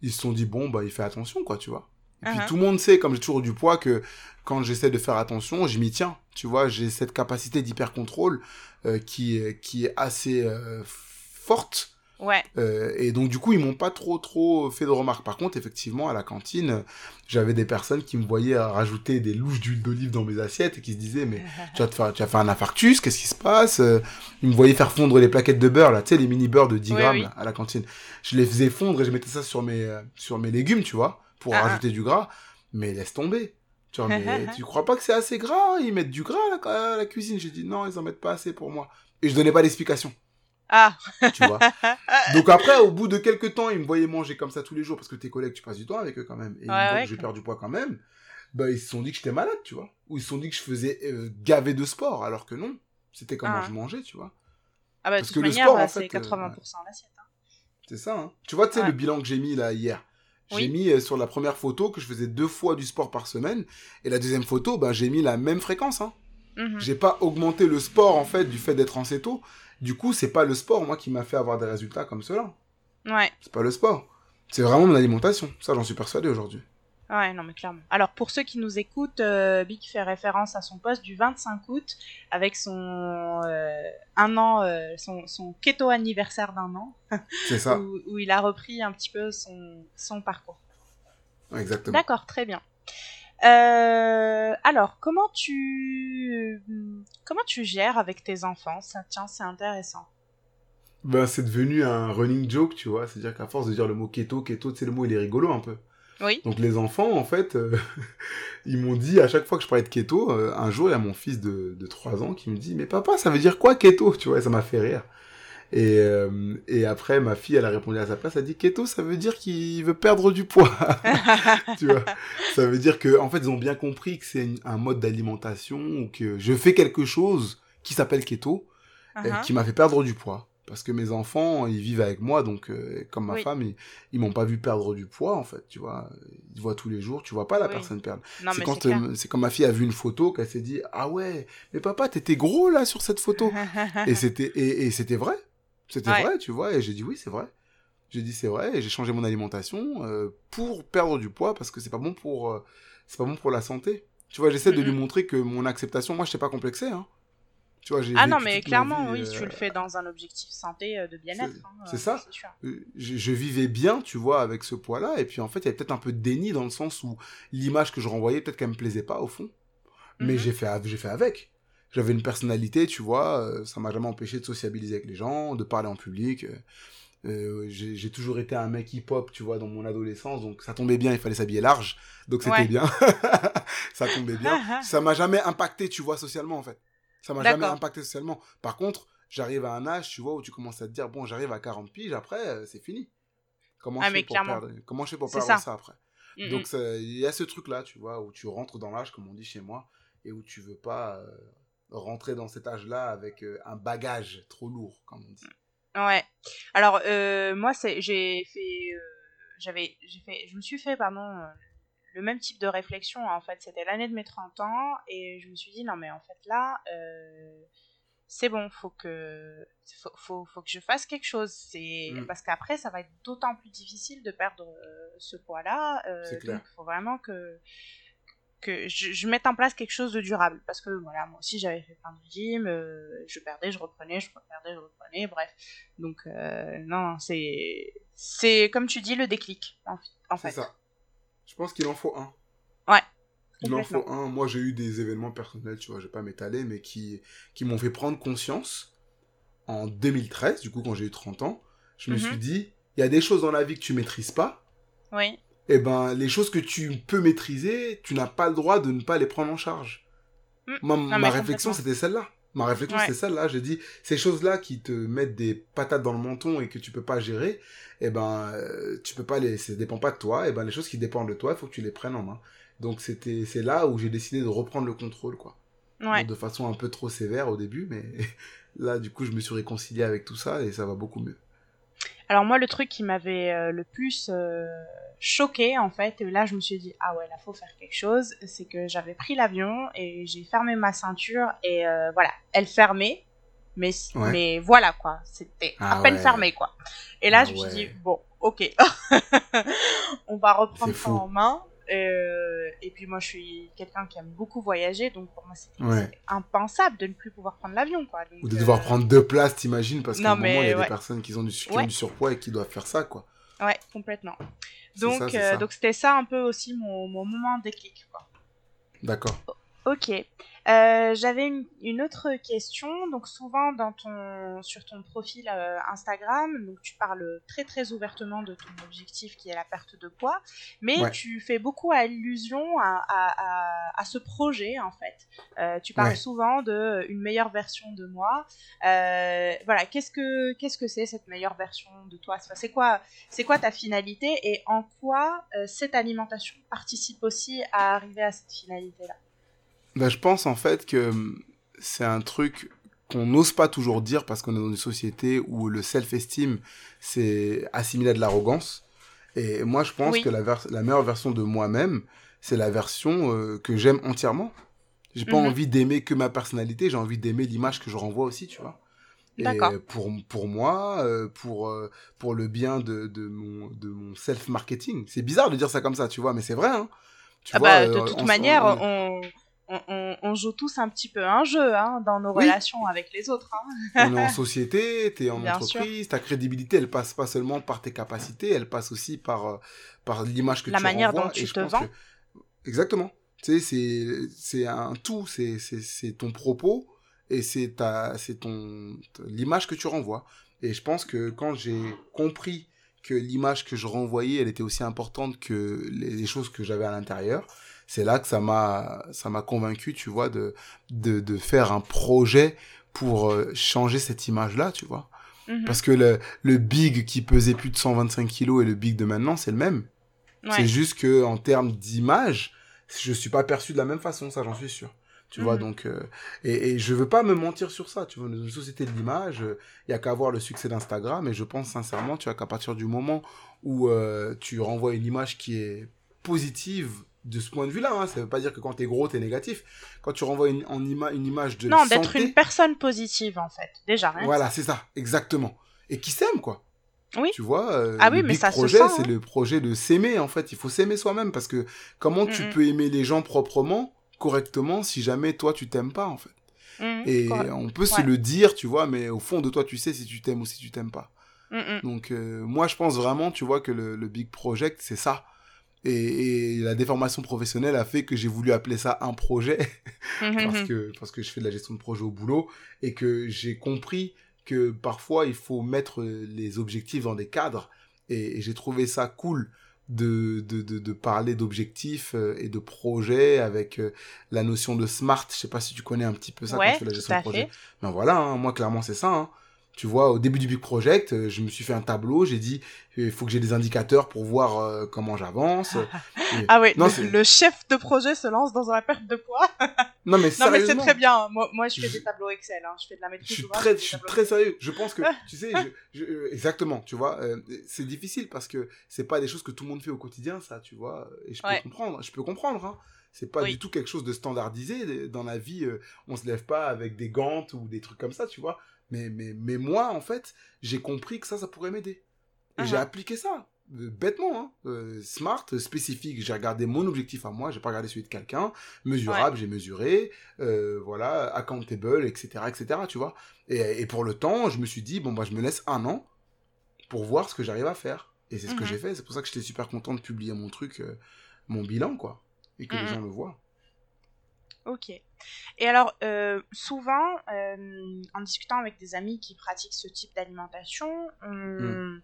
Ils se sont dit bon bah il fait attention quoi, tu vois. Et puis Mhm. tout le monde sait, comme j'ai toujours du poids, que quand j'essaie de faire attention, je m'y tiens. Tu vois, j'ai cette capacité d'hyper-contrôle euh, qui, qui est assez euh, forte. Ouais, Euh, et donc, du coup, ils m'ont pas trop, trop fait de remarques. Par contre, effectivement, à la cantine, j'avais des personnes qui me voyaient rajouter des louches d'huile d'olive dans mes assiettes et qui se disaient, mais tu vas te faire, tu vas faire un infarctus, qu'est-ce qui se passe? Euh, Ils me voyaient faire fondre les plaquettes de beurre, là, tu sais, les mini beurres de 10 Oui, grammes oui. là, à la cantine. Je les faisais fondre et je mettais ça sur mes, euh, sur mes légumes, tu vois, pour Ah, ah. rajouter du gras. Mais laisse tomber. Tu vois, mais [LAUGHS] tu crois pas que c'est assez gras? Ils mettent du gras à la, à la cuisine. J'ai dit, non, ils en mettent pas assez pour moi. Et je donnais pas d'explication, ah, tu vois. [LAUGHS] Donc après, au bout de quelques temps, ils me voyaient manger comme ça tous les jours parce que tes collègues, tu passes du temps avec eux quand même. Et Ouais, ouais, quand perds du poids quand même. Bah, ils se sont dit que j'étais malade, tu vois. Ou ils se sont dit que je faisais euh, gaver de sport, alors que non. C'était comment Ah. je mangeais, tu vois. ah bah, de Parce toute que le manière, sport, en euh, c'est fait, euh, 80% l'assiette. hein. C'est ça, hein. Tu vois, tu sais, Ouais. le bilan que j'ai mis là hier. J'ai Oui. mis euh, sur la première photo que je faisais deux fois du sport par semaine. Et la deuxième photo, bah, j'ai mis la même fréquence, hein. Mhm. J'ai pas augmenté le sport, en fait, du fait d'être en céto. Du coup, c'est pas le sport, moi, qui m'a fait avoir des résultats comme cela. Ouais, C'est pas le sport. C'est vraiment mon alimentation. Ça, j'en suis persuadé aujourd'hui. ouais, non, mais clairement. Alors, pour ceux qui nous écoutent, euh, Big fait référence à son post du 25 août avec son euh, un an, euh, son, son keto anniversaire d'un an, [LAUGHS] C'est ça. où, où il a repris un petit peu son, son parcours. Exactement. D'accord, très bien. Euh, alors, comment tu comment tu gères avec tes enfants? Ça, tiens, c'est intéressant. Ben, c'est devenu un running joke, tu vois. C'est-à-dire qu'à force de dire le mot keto, keto, tu sais, le mot, il est rigolo un peu. Oui. Donc les enfants, en fait, euh, [LAUGHS] ils m'ont dit, à chaque fois que je parlais de keto, euh, un jour, il y a mon fils de, de 3 ans qui me dit, mais papa, ça veut dire quoi keto? Tu vois, et ça m'a fait rire. Et, euh, et après, ma fille, elle a répondu à sa place, elle a dit, keto, ça veut dire qu'il veut perdre du poids. [LAUGHS] tu vois Ça veut dire que, en fait, ils ont bien compris que c'est un mode d'alimentation ou que je fais quelque chose qui s'appelle keto, euh, Uh-huh. qui m'a fait perdre du poids. Parce que mes enfants, ils vivent avec moi, donc euh, comme ma Oui. femme, ils, ils m'ont pas vu perdre du poids, en fait, tu vois. Ils voient tous les jours, tu vois pas la Oui. personne perdre. C'est quand, euh, quand ma fille a vu une photo qu'elle s'est dit, ah ouais, mais papa, t'étais gros là sur cette photo. [LAUGHS] et c'était et, et c'était vrai. C'était Ouais. vrai, tu vois. Et j'ai dit oui, c'est vrai. J'ai dit c'est vrai et j'ai changé mon alimentation euh, pour perdre du poids parce que c'est pas bon pour euh, c'est pas bon pour la santé. Tu vois, j'essaie de lui montrer que mon acceptation, moi, je t'ai pas complexé. Hein. Tu vois, Ah non, mais clairement, vie, oui, euh, tu le fais dans un objectif santé euh, de bien-être. c'est- hein, ça. je, je vivais bien, tu vois, avec ce poids-là. Et puis, en fait, il y avait peut-être un peu de déni dans le sens où l'image que je renvoyais, peut-être qu'elle me plaisait pas, au fond. Mais Mhm. j'ai fait, j'ai fait avec. J'avais une personnalité, tu vois, euh, ça m'a jamais empêché de sociabiliser avec les gens, de parler en public. euh, euh, j'ai toujours été un mec hip-hop, tu vois, dans mon adolescence, donc ça tombait bien, il fallait s'habiller large, donc c'était Ouais. bien. [LAUGHS] ça tombait bien. [LAUGHS] ça m'a jamais impacté, tu vois, socialement, en fait. Ça m'a jamais impacté socialement. Par contre, j'arrive à un âge, tu vois, où tu commences à te dire, bon, j'arrive à 40 piges, après, euh, c'est fini. Comment, Ah, je fais pour perdre, comment je fais pour perdre ça. ça, après? Mm, Donc, ça- il y a ce truc-là, tu vois, où tu rentres dans l'âge, comme on dit chez moi, et où tu veux pas euh, rentrer dans cet âge-là avec euh, un bagage trop lourd, comme on dit. Ouais. Alors euh, moi j'ai fait euh, j'avais j'ai fait je me suis fait pardon euh, le même type de réflexion en fait c'était l'année de mes 30 ans et je me suis dit non mais en fait là c'est bon faut que faut, faut, faut que je fasse quelque chose c'est Mm. parce qu'après ça va être d'autant plus difficile de perdre ce poids là C'est clair. donc il faut vraiment que que je, je mette en place quelque chose de durable parce que voilà moi aussi j'avais fait plein de régimes euh, je perdais je reprenais je perdais je reprenais bref donc euh, non c'est c'est comme tu dis le déclic en, en C'est fait ça. Je pense qu'il en faut un. Ouais, Il en faut un. Moi, j'ai eu des événements personnels, tu vois, je vais pas m'étaler, mais qui, qui m'ont fait prendre conscience en 2013, du coup, quand j'ai eu 30 ans. Je me Mhm. suis dit, il y a des choses dans la vie que tu maîtrises pas, oui et ben, les choses que tu peux maîtriser, tu n'as pas le droit de ne pas les prendre en charge. Mm. Non, ma mais réflexion, c'était celle-là. Ma réflexion, Ouais. c'était celle-là. J'ai dit, ces choses-là qui te mettent des patates dans le menton et que tu peux pas gérer, eh ben, euh, tu peux pas les, ça dépend pas de toi. Et ben, les choses qui dépendent de toi, il faut que tu les prennes en main. Donc, c'était, c'est là où j'ai décidé de reprendre le contrôle, quoi. ouais de façon un peu trop sévère au début, mais [LAUGHS] là, du coup, je me suis réconcilié avec tout ça et ça va beaucoup mieux. Alors moi le truc qui m'avait euh, le plus euh, choqué en fait et là je me suis dit ah ouais là faut faire quelque chose c'est que j'avais pris l'avion et j'ai fermé ma ceinture et euh, voilà elle fermait mais Ouais. mais voilà quoi c'était Ah à peine ouais. fermé quoi et là Ah je me suis ouais. dit bon ok [LAUGHS] on va reprendre ça en main Euh, et puis moi je suis quelqu'un qui aime beaucoup voyager donc pour moi c'était Ouais. impensable de ne plus pouvoir prendre l'avion quoi Donc, Ou de devoir euh, prendre deux places, t'imagines, parce qu'à un moment, il y a des personnes qui ont, du, qui ont Ouais. du surpoids et qui doivent faire ça, quoi. ouais complètement donc ça, euh, donc c'était ça un peu aussi mon, mon moment déclic quoi. D'accord. Ok. Euh, J'avais une, une autre question. Donc souvent dans ton sur ton profil euh, Instagram, donc tu parles très très ouvertement de ton objectif qui est la perte de poids, mais Ouais. tu fais beaucoup allusion à, à, à, à ce projet en fait. Euh, tu parles Ouais. souvent de une meilleure version de moi. Voilà. Qu'est-ce que qu'est-ce que c'est cette meilleure version de toi? C'est quoi c'est quoi ta finalité? Et en quoi cette alimentation participe aussi à arriver à cette finalité là Bah, je pense en fait que hum, c'est un truc qu'on n'ose pas toujours dire parce qu'on est dans une société où le self-esteem c'est assimilé à de l'arrogance. Et moi, je pense Oui. que la, meilleure version de moi-même, c'est la version euh, que j'aime entièrement. J'ai pas Mhm. envie d'aimer que ma personnalité, j'ai envie d'aimer l'image que je renvoie aussi, tu vois. Et pour, pour moi, euh, pour, euh, pour le bien de, de mon, de mon self-marketing. C'est bizarre de dire ça comme ça, tu vois, mais c'est vrai. Hein. Tu Ah vois, bah, de toute on- manière, on- on, on, on- on joue tous un petit peu un jeu hein, dans nos Oui. relations avec les autres. hein. on est en [LAUGHS] société, tu es en Bien entreprise, ta crédibilité, elle passe pas seulement par tes capacités, elle passe aussi par, euh, par l'image que La tu manière renvoies. dont tu et je te vends. que- Exactement. Tu sais, c'est- un tout, c'est ton propos et c'est ta- c'est ton l'image que tu renvoies. Et je pense que quand j'ai compris que l'image que je renvoyais, elle était aussi importante que les, les choses que j'avais à l'intérieur, c'est là que ça m'a ça m'a convaincu, tu vois, de, de, de faire un projet pour euh, changer cette image-là, tu vois. Mhm. Parce que le, le big qui pesait plus de 125 kilos et le big de maintenant, c'est le même. Ouais. C'est juste que en termes d'image, je suis pas perçu de la même façon, ça j'en suis sûr. Tu vois, Mhm. donc, euh, et, et je veux pas me mentir sur ça. Tu vois, dans une société de l'image, il y a qu'à voir le succès d'Instagram. Et je pense sincèrement, tu vois, qu'à partir du moment où euh, tu renvoies une image qui est positive de ce point de vue-là, hein, ça veut pas dire que quand t'es gros, t'es négatif. Quand tu renvoies une, en ima- une image de Non, d'être une personne positive en fait. Déjà, rien voilà, c'est ça, exactement. Et qui s'aime, quoi. Oui. Tu vois, euh, Ah oui, le mais big ça projet, c'est hein. le projet de s'aimer, en fait. Il faut s'aimer soi-même parce que comment tu peux aimer les gens proprement, correctement, si jamais toi, tu t'aimes pas, en fait. Mhm, Et correct. on peut se le dire, tu vois, mais au fond de toi, tu sais si tu t'aimes ou si tu t'aimes pas. Donc, euh, moi, je pense vraiment, tu vois, que le, le big project, c'est ça. Et, la déformation professionnelle a fait que j'ai voulu appeler ça un projet [LAUGHS] parce que parce que je fais de la gestion de projet au boulot et que j'ai compris que parfois il faut mettre les objectifs dans des cadres et, j'ai trouvé ça cool de, de, de, parler d'objectifs euh, et de projets avec euh, la notion de smart. Je sais pas si tu connais un petit peu ça quand tu fais la gestion de projet. Ben voilà, hein, moi clairement c'est ça. Hein. Tu vois, au début du Big Project, euh, je me suis fait un tableau, j'ai dit, il faut que j'ai des indicateurs pour voir euh, comment j'avance. [LAUGHS] ah oui, le, chef de projet se lance dans la perte de poids. [LAUGHS] non mais Non mais c'est très bien, moi, moi je fais des tableaux Excel, hein. je fais de la maîtrise Je suis très, je suis très sérieux, je pense que, [LAUGHS] tu sais, je, euh, exactement, tu vois, c'est difficile parce que c'est pas des choses que tout le monde fait au quotidien, ça, tu vois, et je peux comprendre, je peux comprendre, hein. C'est pas du tout quelque chose de standardisé dans la vie. on se lève pas avec des gants ou des trucs comme ça, tu vois. Mais, mais, mais moi, en fait, j'ai compris que ça, ça pourrait m'aider. Et j'ai uh-huh. appliqué ça. Euh, bêtement, hein. Euh, smart, spécifique, j'ai regardé mon objectif à moi, j'ai pas regardé celui de quelqu'un, mesurable, j'ai mesuré, euh, voilà, accountable, etc., etc., tu vois. Et, et, pour le temps, je me suis dit, bon, bah, je me laisse un an pour voir ce que j'arrive à faire. Et c'est ce que uh-huh. j'ai fait, c'est pour ça que j'étais super content de publier mon truc, mon bilan, quoi, et que les uh-huh. gens le voient. Ok. Et alors, euh, souvent, euh, en discutant avec des amis qui pratiquent ce type d'alimentation, on, hmm.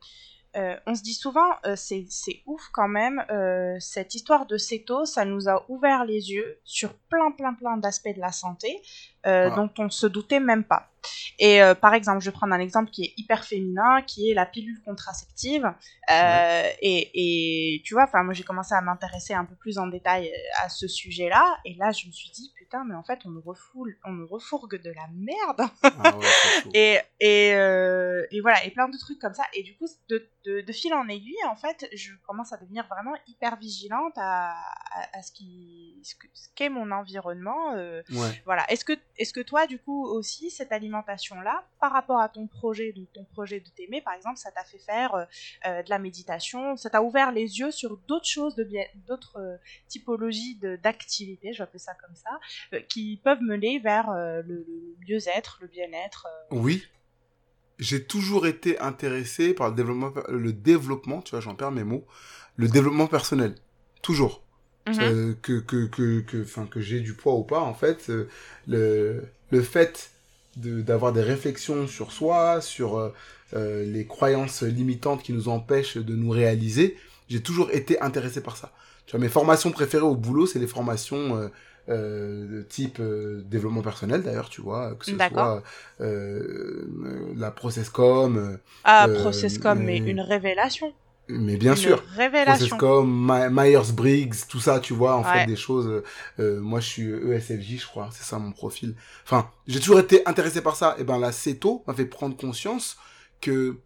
euh, se dit souvent, c'est ouf quand même, cette histoire de céto, ça nous a ouvert les yeux sur plein, plein, plein d'aspects de la santé ah. dont on se doutait même pas. Et euh, par exemple, je vais prendre un exemple qui est hyper féminin, qui est la pilule contraceptive. Euh, et, et, tu vois, enfin, moi j'ai commencé à m'intéresser un peu plus en détail euh, à ce sujet-là. Et là, je me suis dit, putain, mais en fait, on me refoule, on me refourgue de la merde. Ah et, et, et, voilà, et plein de trucs comme ça. Et du coup, de, de, fil en aiguille, en fait, je commence à devenir vraiment hyper vigilante à, à, ce qui, ce qu'est mon environnement. Voilà. Est-ce que, est-ce que toi, du coup, aussi, cette alimentation alimentation-là par rapport à ton projet, donc ton projet de t'aimer, par exemple, ça t'a fait faire euh, euh, de la méditation, ça t'a ouvert les yeux sur d'autres choses, d'autres euh, typologies d'activités, je vais appeler ça comme ça, qui peuvent mener vers le, mieux-être, le bien-être. Oui. J'ai toujours été intéressé par le développement, le développement, tu vois, j'en perds mes mots, le développement personnel. Toujours. Mhm. que que que que, que j'ai du poids ou pas en fait le le fait d'avoir des réflexions sur soi, sur euh, euh, les croyances limitantes qui nous empêchent de nous réaliser. J'ai toujours été intéressé par ça. Tu vois, mes formations préférées au boulot, c'est les formations euh, de type développement personnel d'ailleurs, tu vois, que ce soit la Processcom. Ah, Processcom, mais une révélation. Mais bien sûr. Révélation. comme Myers-Briggs, tout ça, tu vois, en fait, des choses. Euh, moi, je suis ESFJ, je crois, c'est ça mon profil. Enfin, j'ai toujours été intéressé par ça. Et ben là, tôt m'a fait prendre conscience que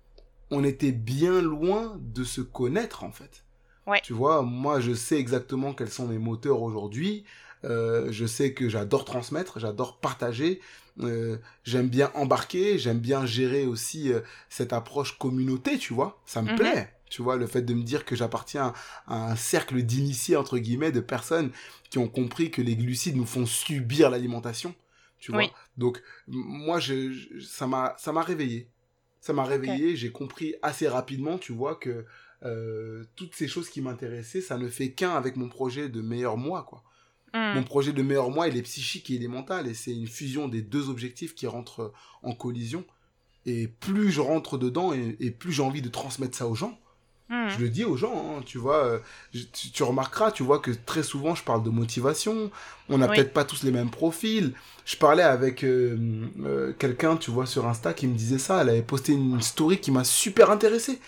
on était bien loin de se connaître, en fait. Ouais. Tu vois, moi, je sais exactement quels sont mes moteurs aujourd'hui. Euh, je sais que j'adore transmettre, j'adore partager. Euh, j'aime bien embarquer, j'aime bien gérer aussi euh, cette approche communauté, tu vois. Ça me mhm. plaît tu vois, le fait de me dire que j'appartiens à un cercle d'initiés, entre guillemets, de personnes qui ont compris que les glucides nous font subir l'alimentation, tu vois. Donc, moi, je, ça m'a, ça m'a réveillé. Ça m'a réveillé, j'ai compris assez rapidement, tu vois, que euh, toutes ces choses qui m'intéressaient, ça ne fait qu'un avec mon projet de meilleur moi, quoi. Hmm. Mon projet de meilleur moi, il est psychique et il est mental, et c'est une fusion des deux objectifs qui rentrent en collision. Et plus je rentre dedans, et plus j'ai envie de transmettre ça aux gens, Hmm. Je le dis aux gens, hein, tu vois. Euh, tu, remarqueras, tu vois que très souvent je parle de motivation. On n'a peut-être pas tous les mêmes profils. Je parlais avec euh, euh, quelqu'un, tu vois, sur Insta qui me disait ça. Elle avait posté une story qui m'a super intéressé.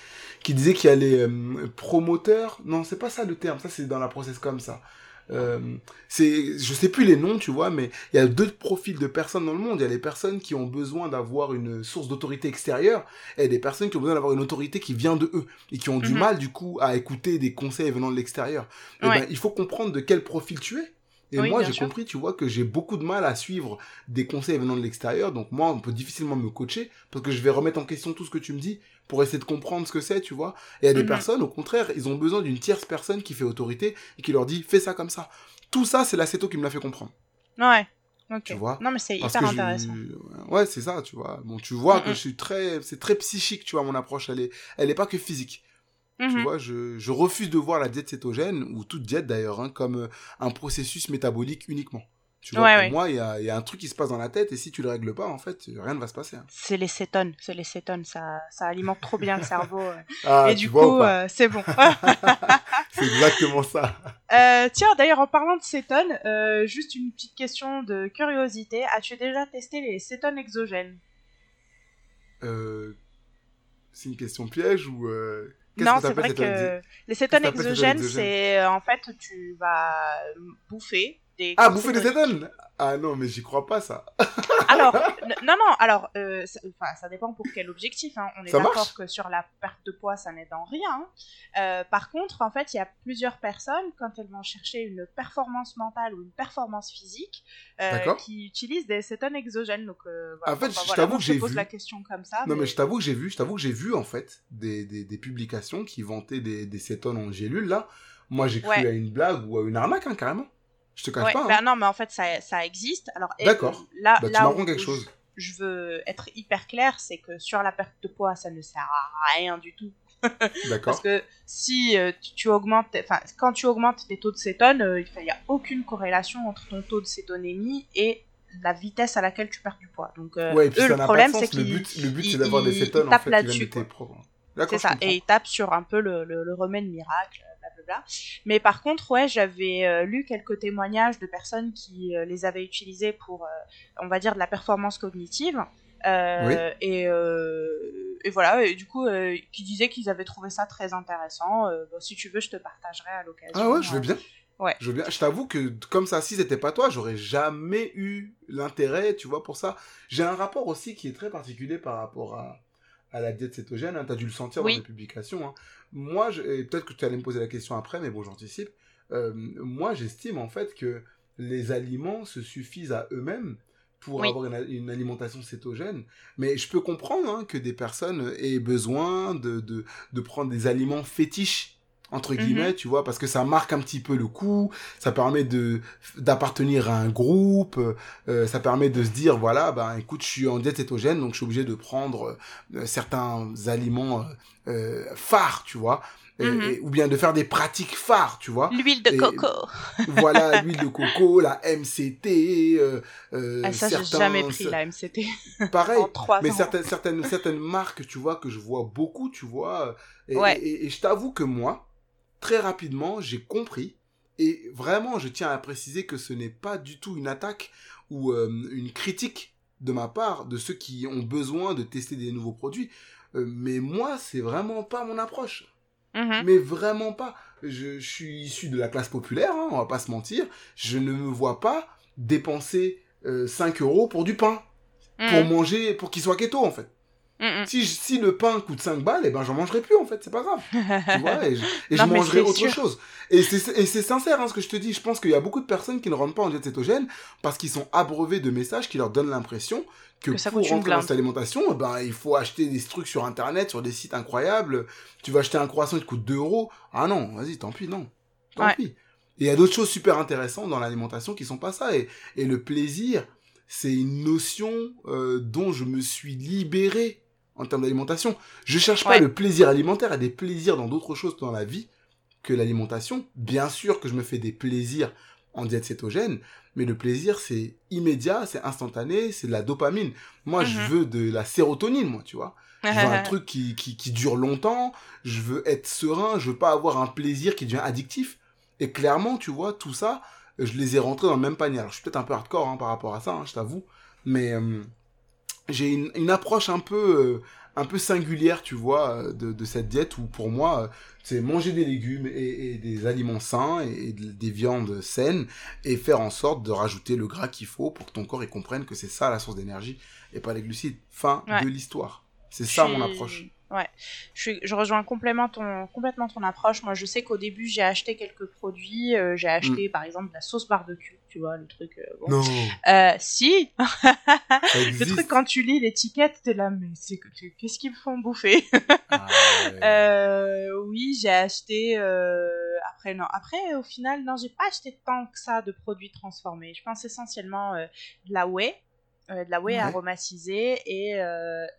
Qui disait qu'il y a les promoteurs. Non, c'est pas ça le terme. Ça, c'est dans la process comme ça. Euh, c'est, je sais plus les noms, tu vois, mais il y a deux profils de personnes dans le monde. Il y a les personnes qui ont besoin d'avoir une source d'autorité extérieure et des personnes qui ont besoin d'avoir une autorité qui vient de eux et qui ont du mhm. mal, du coup, à écouter des conseils venant de l'extérieur. Eh ben, il faut comprendre de quel profil tu es. Et moi, j'ai compris, tu vois, que j'ai beaucoup de mal à suivre des conseils venant de l'extérieur. Donc moi, on peut difficilement me coacher parce que je vais remettre en question tout ce que tu me dis pour essayer de comprendre ce que c'est, tu vois. Et il y a des mhm. personnes, au contraire, ils ont besoin d'une tierce personne qui fait autorité et qui leur dit fais ça comme ça. Tout ça, c'est l'ACETO qui me l'a fait comprendre. Ouais. Ok. Tu vois non, mais c'est hyper intéressant. Ouais, c'est ça, tu vois. Bon, tu vois que je suis très, c'est très psychique, tu vois, mon approche. Elle est, elle est pas que physique. Tu Mhm. vois, je, je refuse de voir la diète cétogène, ou toute diète d'ailleurs, hein, comme euh, un processus métabolique uniquement. Tu vois, Ouais, pour ouais. moi, il y a, il y a un truc qui se passe dans la tête, et si tu le règles pas, en fait, rien ne va se passer. hein. C'est les cétones, c'est les cétones, ça, ça alimente trop bien le cerveau. euh. [LAUGHS] Ah, et du coup, euh, c'est bon. [LAUGHS] [LAUGHS] C'est exactement ça. Euh, tiens, d'ailleurs, en parlant de cétones, juste une petite question de curiosité. As-tu déjà testé les cétones exogènes? C'est une question piège ou... Non, c'est vrai que les cétones exogènes, c'est en fait, tu vas bouffer des. Ah, bouffer des cétones Ah non, mais j'y crois pas, ça. [LAUGHS] Alors, non, non, alors, euh, ça, dépend pour quel objectif. hein. On est d'accord que sur la perte de poids, ça n'aide en rien. hein. Euh, par contre, en fait, il y a plusieurs personnes, quand elles vont chercher une performance mentale ou une performance physique, euh, qui utilisent des cétones exogènes. Donc, euh, voilà. En fait, Enfin, je voilà, t'avoue que j'ai pose vu. la question comme ça. Non, mais je t'avoue que j'ai vu, je t'avoue que j'ai vu, en fait, des, des, des publications qui vantaient des, des cétones en gélule, là. Moi, j'ai cru Ouais. à une blague ou à une arnaque, hein, carrément. Je te cache Ouais, pas. hein. bah non, mais en fait, ça, ça existe. Alors, D'accord. Là, Bah, tu là où quelque je- chose. Je veux être hyper clair, c'est que sur la perte de poids, ça ne sert à rien du tout. [LAUGHS] Parce D'accord. que si euh, tu, tu augmentes, enfin, quand tu augmentes tes taux de cétone, euh, il n'y a aucune corrélation entre ton taux de cétonémie et la vitesse à laquelle tu perds du poids. Donc, euh, Ouais, et puis eux, ça le problème, c'est sens. Le but, le but c'est d'avoir des cétones, en tapent fait, là-dessus, tes. C'est ça. Et ils tapent sur un peu le, le, le remède miracle, blablabla. Mais par contre, ouais, j'avais euh, lu quelques témoignages de personnes qui euh, les avaient utilisés pour, euh, on va dire, de la performance cognitive. Euh, et, euh, et voilà, et du coup, euh, qui disaient qu'ils avaient trouvé ça très intéressant. Euh, bon, si tu veux, je te partagerai à l'occasion. Ah ouais, je veux euh, bien. Ouais. Je veux bien. Je t'avoue que comme ça, si c'était pas toi, j'aurais jamais eu l'intérêt, tu vois, pour ça. J'ai un rapport aussi qui est très particulier par rapport à, à la diète cétogène. Hein. Tu as dû le sentir Oui. dans les publications. hein. Moi, je- et peut-être que tu allais me poser la question après, mais bon, j'anticipe. Euh, moi, j'estime en fait que les aliments se suffisent à eux-mêmes pour Oui. avoir une, une alimentation cétogène. Mais je peux comprendre hein, que des personnes aient besoin de, de, de prendre des aliments fétiches entre Mhm. guillemets, tu vois, parce que ça marque un petit peu le coup, ça permet de d'appartenir à un groupe, euh, ça permet de se dire voilà, ben écoute, je suis en diète cétogène, donc je suis obligé de prendre euh, certains aliments euh, euh, phares, tu vois, Mhm. et- ou bien de faire des pratiques phares, tu vois. L'huile de Et- coco. [LAUGHS] voilà, l'huile de coco, la MCT, euh, euh, Ah, ça, j'ai jamais pris la MCT. [LAUGHS] Pareil, en trois mais ans. certaines, certaines, certaines marques, tu vois, que je vois beaucoup, tu vois. Et, Ouais. et je t'avoue que moi, très rapidement, j'ai compris. Et vraiment, je tiens à préciser que ce n'est pas du tout une attaque ou euh, une critique de ma part de ceux qui ont besoin de tester des nouveaux produits. Euh, mais moi, c'est vraiment pas mon approche. Mhm. Mais vraiment pas. Je, je suis issu de la classe populaire, hein, on va pas se mentir. Je ne me vois pas dépenser euh, 5 euros pour du pain pour Mhm. manger, pour qu'il soit keto en fait. Si, je- si le pain coûte 5 balles, eh ben j'en mangerai plus en fait, c'est pas grave. Tu vois, et je, et [LAUGHS] Non, mangerai autre sûr. chose. Et c'est et c'est sincère hein, ce que je te dis. Je pense qu'il y a beaucoup de personnes qui ne rentrent pas en diète cétogène parce qu'ils sont abreuvés de messages qui leur donnent l'impression que, Que ça pour rentrer dans cette alimentation, eh ben, il faut acheter des trucs sur internet, sur des sites incroyables. Tu vas acheter un croissant qui coûte 2 euros. Ah non, vas-y, tant pis, non. Tant Ouais. pis. Et il y a d'autres choses super intéressantes dans l'alimentation qui sont pas ça. Et, et le plaisir, c'est une notion euh, dont je me suis libéré en termes d'alimentation. Je cherche pas Ouais. le plaisir alimentaire, a des plaisirs dans d'autres choses dans la vie que l'alimentation. Bien sûr que je me fais des plaisirs en diète cétogène, mais le plaisir c'est immédiat, c'est instantané, c'est de la dopamine. Moi, je Mhm. veux de la sérotonine, moi, tu vois. Je veux un [LAUGHS] truc qui, qui, qui dure longtemps, je veux être serein, je veux pas avoir un plaisir qui devient addictif. Et clairement, tu vois, tout ça, je les ai rentrés dans le même panier. Alors, je suis peut-être un peu hardcore hein, par rapport à ça, hein, je t'avoue, mais euh, j'ai une, une approche un peu, euh, un peu singulière, tu vois, euh, de, de cette diète où pour moi, euh, c'est manger des légumes et, et des aliments sains et, et de- des viandes saines et faire en sorte de rajouter le gras qu'il faut pour que ton corps il comprenne que c'est ça la source d'énergie et pas les glucides. Fin Ouais. de l'histoire. C'est ça mon approche. Ouais, je, rejoins complètement ton, complètement ton approche. Moi, je sais qu'au début, j'ai acheté quelques produits. euh, j'ai acheté, par exemple, de la sauce barbecue, tu vois, le truc. euh, bon. Mm. Non, Euh, si, [LAUGHS] le truc, quand tu lis l'étiquette, t'es là, mais c'est que- qu'est-ce qu'ils me font bouffer? [LAUGHS] Ah ouais. Oui, j'ai acheté. Après, non. Après, au final, non, j'ai pas acheté tant que ça de produits transformés. Je pense essentiellement de la whey, de la whey Ouais. aromatisée et,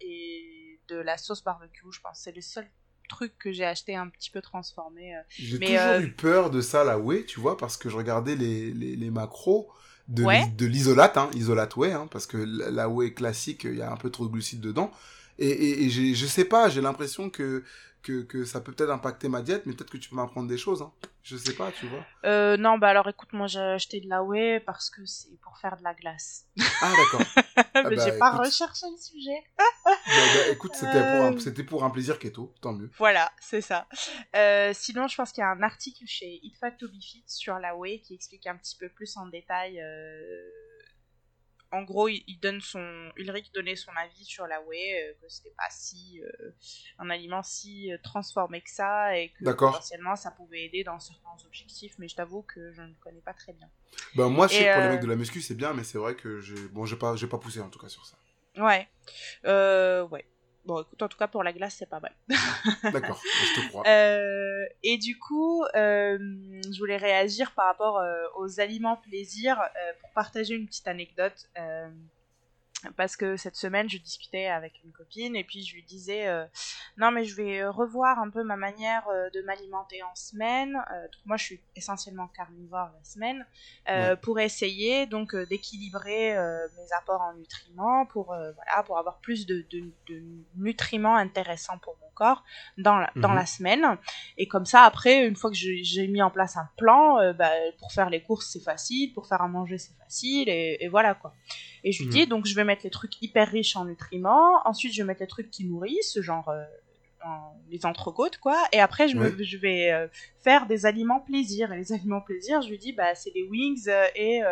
et de la sauce barbecue. Je pense c'est les seuls trucs que j'ai acheté un petit peu transformés. J'ai toujours eu peur de ça, la whey, tu vois, parce que je regardais les, les, les macros de, de l'isolate, hein, isolate whey, hein, parce que la whey classique, il y a un peu trop de glucides dedans. Et, et, et je sais pas, j'ai l'impression que que, que ça peut peut-être impacter ma diète, mais peut-être que tu peux m'apprendre des choses. Hein. Je sais pas, tu vois. Euh, non, bah alors écoute, moi j'ai acheté de la whey parce que c'est pour faire de la glace. Ah d'accord. [LAUGHS] Ah, mais bah, j'ai pas recherché le sujet. bah, bah, écoute, c'était pour, un, euh. pour un plaisir keto, tant mieux. Voilà, c'est ça. Euh, sinon, je pense qu'il y a un article chez Eat Fat to Be Fit sur la whey qui explique un petit peu plus en détail en gros, il, donne son, Ulrich donnait son avis sur la whey, euh, que c'était pas si euh, un aliment si euh, transformé que ça et que potentiellement ça pouvait aider dans certains objectifs, mais je t'avoue que je ne connais pas très bien. Ben moi, je sais que pour les mecs de la muscu, c'est bien, mais c'est vrai que j'ai, bon, j'ai pas, pas poussé en tout cas sur ça. Ouais, ouais. Bon, écoute, en tout cas, pour la glace, c'est pas mal. [LAUGHS] D'accord, je te crois. Euh, et du coup, euh, je voulais réagir par rapport euh, aux aliments plaisir pour partager une petite anecdote parce que cette semaine je discutais avec une copine et puis je lui disais euh, non mais je vais revoir un peu ma manière euh, de m'alimenter en semaine. Euh, moi je suis essentiellement carnivore la semaine pour essayer donc d'équilibrer mes apports en nutriments pour voilà pour avoir plus de, de, nutriments intéressants pour mon corps dans la, dans mhm. la semaine. Et comme ça après une fois que j'ai mis en place un plan bah, pour faire les courses c'est facile pour faire à manger c'est facile et, et voilà quoi et je lui dis, mhm. donc je vais mettre les trucs hyper riches en nutriments, ensuite je vais mettre les trucs qui nourrissent, genre euh, les entrecôtes, quoi, et après je, me, je vais euh, faire des aliments plaisir. Et les aliments plaisir, je lui dis, bah c'est les wings euh, et,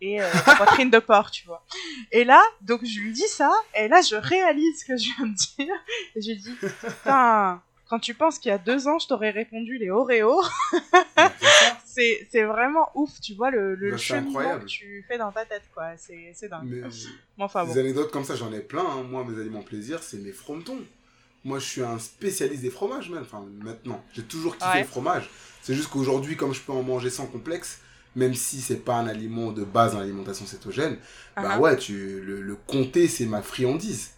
et la [LAUGHS] poitrine de porc, tu vois. Et là, donc je lui dis ça, et là je réalise ce que je viens de dire, et je lui dis, putain quand tu penses qu'il y a deux ans, je t'aurais répondu les Oreos. C'est, c'est vraiment ouf, tu vois, le, le bah, cheminement que tu fais dans ta tête, quoi. C'est, c'est dingue. Mais, [LAUGHS] enfin, Des anecdotes comme ça, j'en ai plein. Hein. Moi, mes aliments plaisir, c'est mes fromentons. Moi, je suis un spécialiste des fromages, même. Enfin, maintenant. J'ai toujours kiffé le fromage. C'est juste qu'aujourd'hui, comme je peux en manger sans complexe, même si c'est pas un aliment de base dans l'alimentation cétogène, bah uh-huh. ouais, tu, le, le comté, c'est ma friandise.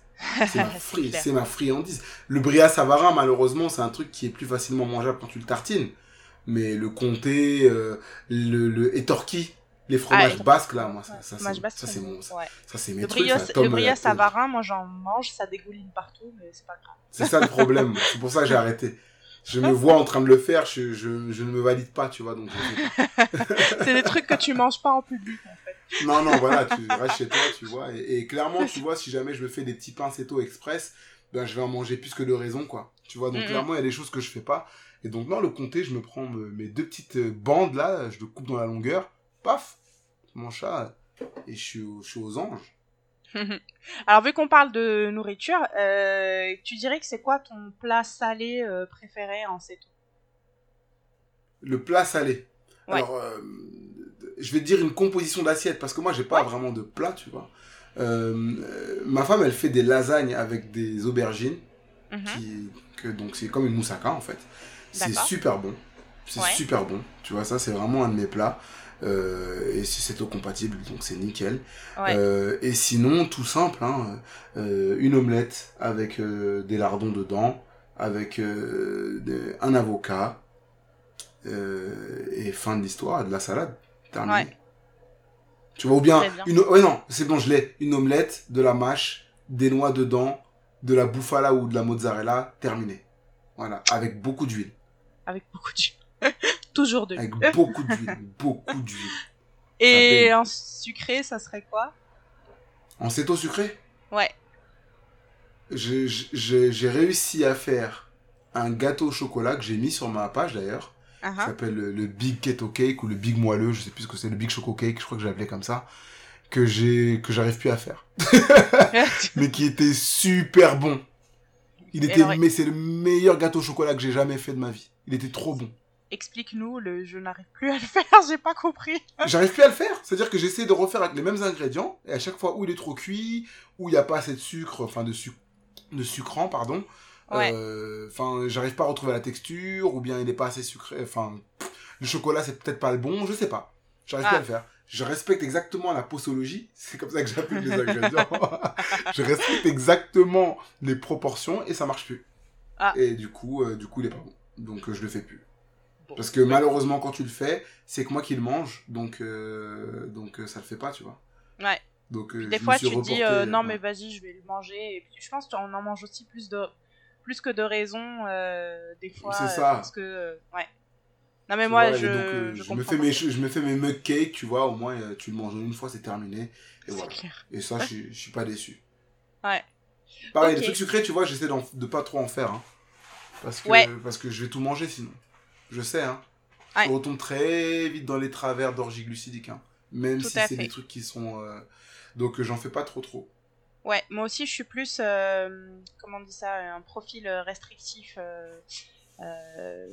C'est ma, [LAUGHS] friandise. Le bria savarin, malheureusement, c'est un truc qui est plus facilement mangeable quand tu le tartines. Mais le comté, euh, le, le étorki, les fromages basques, là, moi, ça, ça c'est mon, ça, c'est mes le trucs. le bria savarin, moi, j'en mange, ça dégouline partout, mais c'est pas grave. C'est ça le problème. [LAUGHS] c'est pour ça que j'ai arrêté. Je me vois en train de le faire, je, je, je ne me valide pas, tu vois, donc. [LAUGHS] c'est des trucs que tu manges pas en public, en fait. Non, non, voilà, tu restes chez toi, tu vois. Et, clairement, [LAUGHS] tu vois, si jamais je me fais des petits pains céto express, ben, je vais en manger plus que de raison, quoi. Tu vois, donc clairement, il y a des choses que je fais pas. Et donc, non, le comté, je me prends mes deux petites bandes, là, je le coupe dans la longueur, paf, mon chat, et je suis, je suis aux anges. [LAUGHS] Alors, vu qu'on parle de nourriture, euh, tu dirais que c'est quoi ton plat salé euh, préféré en céto Le plat salé Alors, euh, je vais te dire une composition d'assiette parce que moi j'ai pas vraiment de plat, tu vois. Euh, ma femme elle fait des lasagnes avec des aubergines, mhm. qui, que, donc c'est comme une moussaka en fait. C'est super bon, c'est super bon, tu vois ça c'est vraiment un de mes plats. Euh, et c'est au compatible donc c'est nickel euh, et sinon tout simple hein, une omelette avec des lardons dedans avec un avocat et fin de l'histoire de la salade Ouais. Tu vois, ou bien, une, ouais, non, c'est bon, je l'ai. Une omelette, de la mâche, des noix dedans, de la bouffala ou de la mozzarella, terminé. Voilà, avec beaucoup d'huile. Avec beaucoup d'huile. [LAUGHS] Toujours de l'huile. Avec [LAUGHS] beaucoup d'huile, beaucoup d'huile. Et en sucré, ça serait quoi? En céto sucré Ouais. J'ai réussi à faire un gâteau au chocolat que j'ai mis sur ma page d'ailleurs uh s'appelle le, Big Keto Cake ou le Big Moelleux, je sais plus ce que c'est, le Big Choco Cake, je crois que appelé comme ça, que j'ai que j'arrive plus à faire, [LAUGHS] mais qui était super bon. Il était, mais c'est le meilleur gâteau au chocolat que j'ai jamais fait de ma vie. Il était trop bon. Explique-nous, le... je n'arrive plus à le faire, [LAUGHS] j'ai pas compris. J'arrive plus à le faire, c'est-à-dire que j'essaie de refaire avec les mêmes ingrédients, et à chaque fois où il est trop cuit, où il n'y a pas assez de sucre, enfin de, sucre de sucrant, pardon, euh, enfin, j'arrive pas à retrouver la texture, ou bien il est pas assez sucré. Enfin, le chocolat, c'est peut-être pas le bon, je sais pas. J'arrive pas à le faire. Je respecte exactement la posologie, [LAUGHS] c'est comme ça que j'appelle les ingrédients. [LAUGHS] je respecte exactement les proportions et ça marche plus. Ah. Et du coup, du coup, il est pas bon. Donc, je le fais plus. Parce que malheureusement, quand tu le fais, c'est que moi qui le mange, donc, donc ça le fait pas, tu vois. Ouais. Donc, des fois, tu dis, non, mais vas-y, je vais le manger. Et puis, je pense qu'on en mange aussi plus de plus que de raisons des fois. C'est ça. parce que, ouais. Non mais moi je, euh, je, me fais mes je me fais mes mug cakes, tu vois, au moins euh, tu le manges une fois, c'est terminé et voilà. Et ça je, je, suis pas déçu. Ouais. Pareil, les trucs sucrés, tu vois, j'essaie de pas trop en faire hein. Parce que parce que je vais tout manger sinon. Je sais hein. Je retombe très vite dans les travers d'orgie glucidique hein. Même si c'est des trucs qui sont euh, donc j'en fais pas trop trop. Ouais, moi aussi je suis plus comment on dit ça, un profil restrictif euh,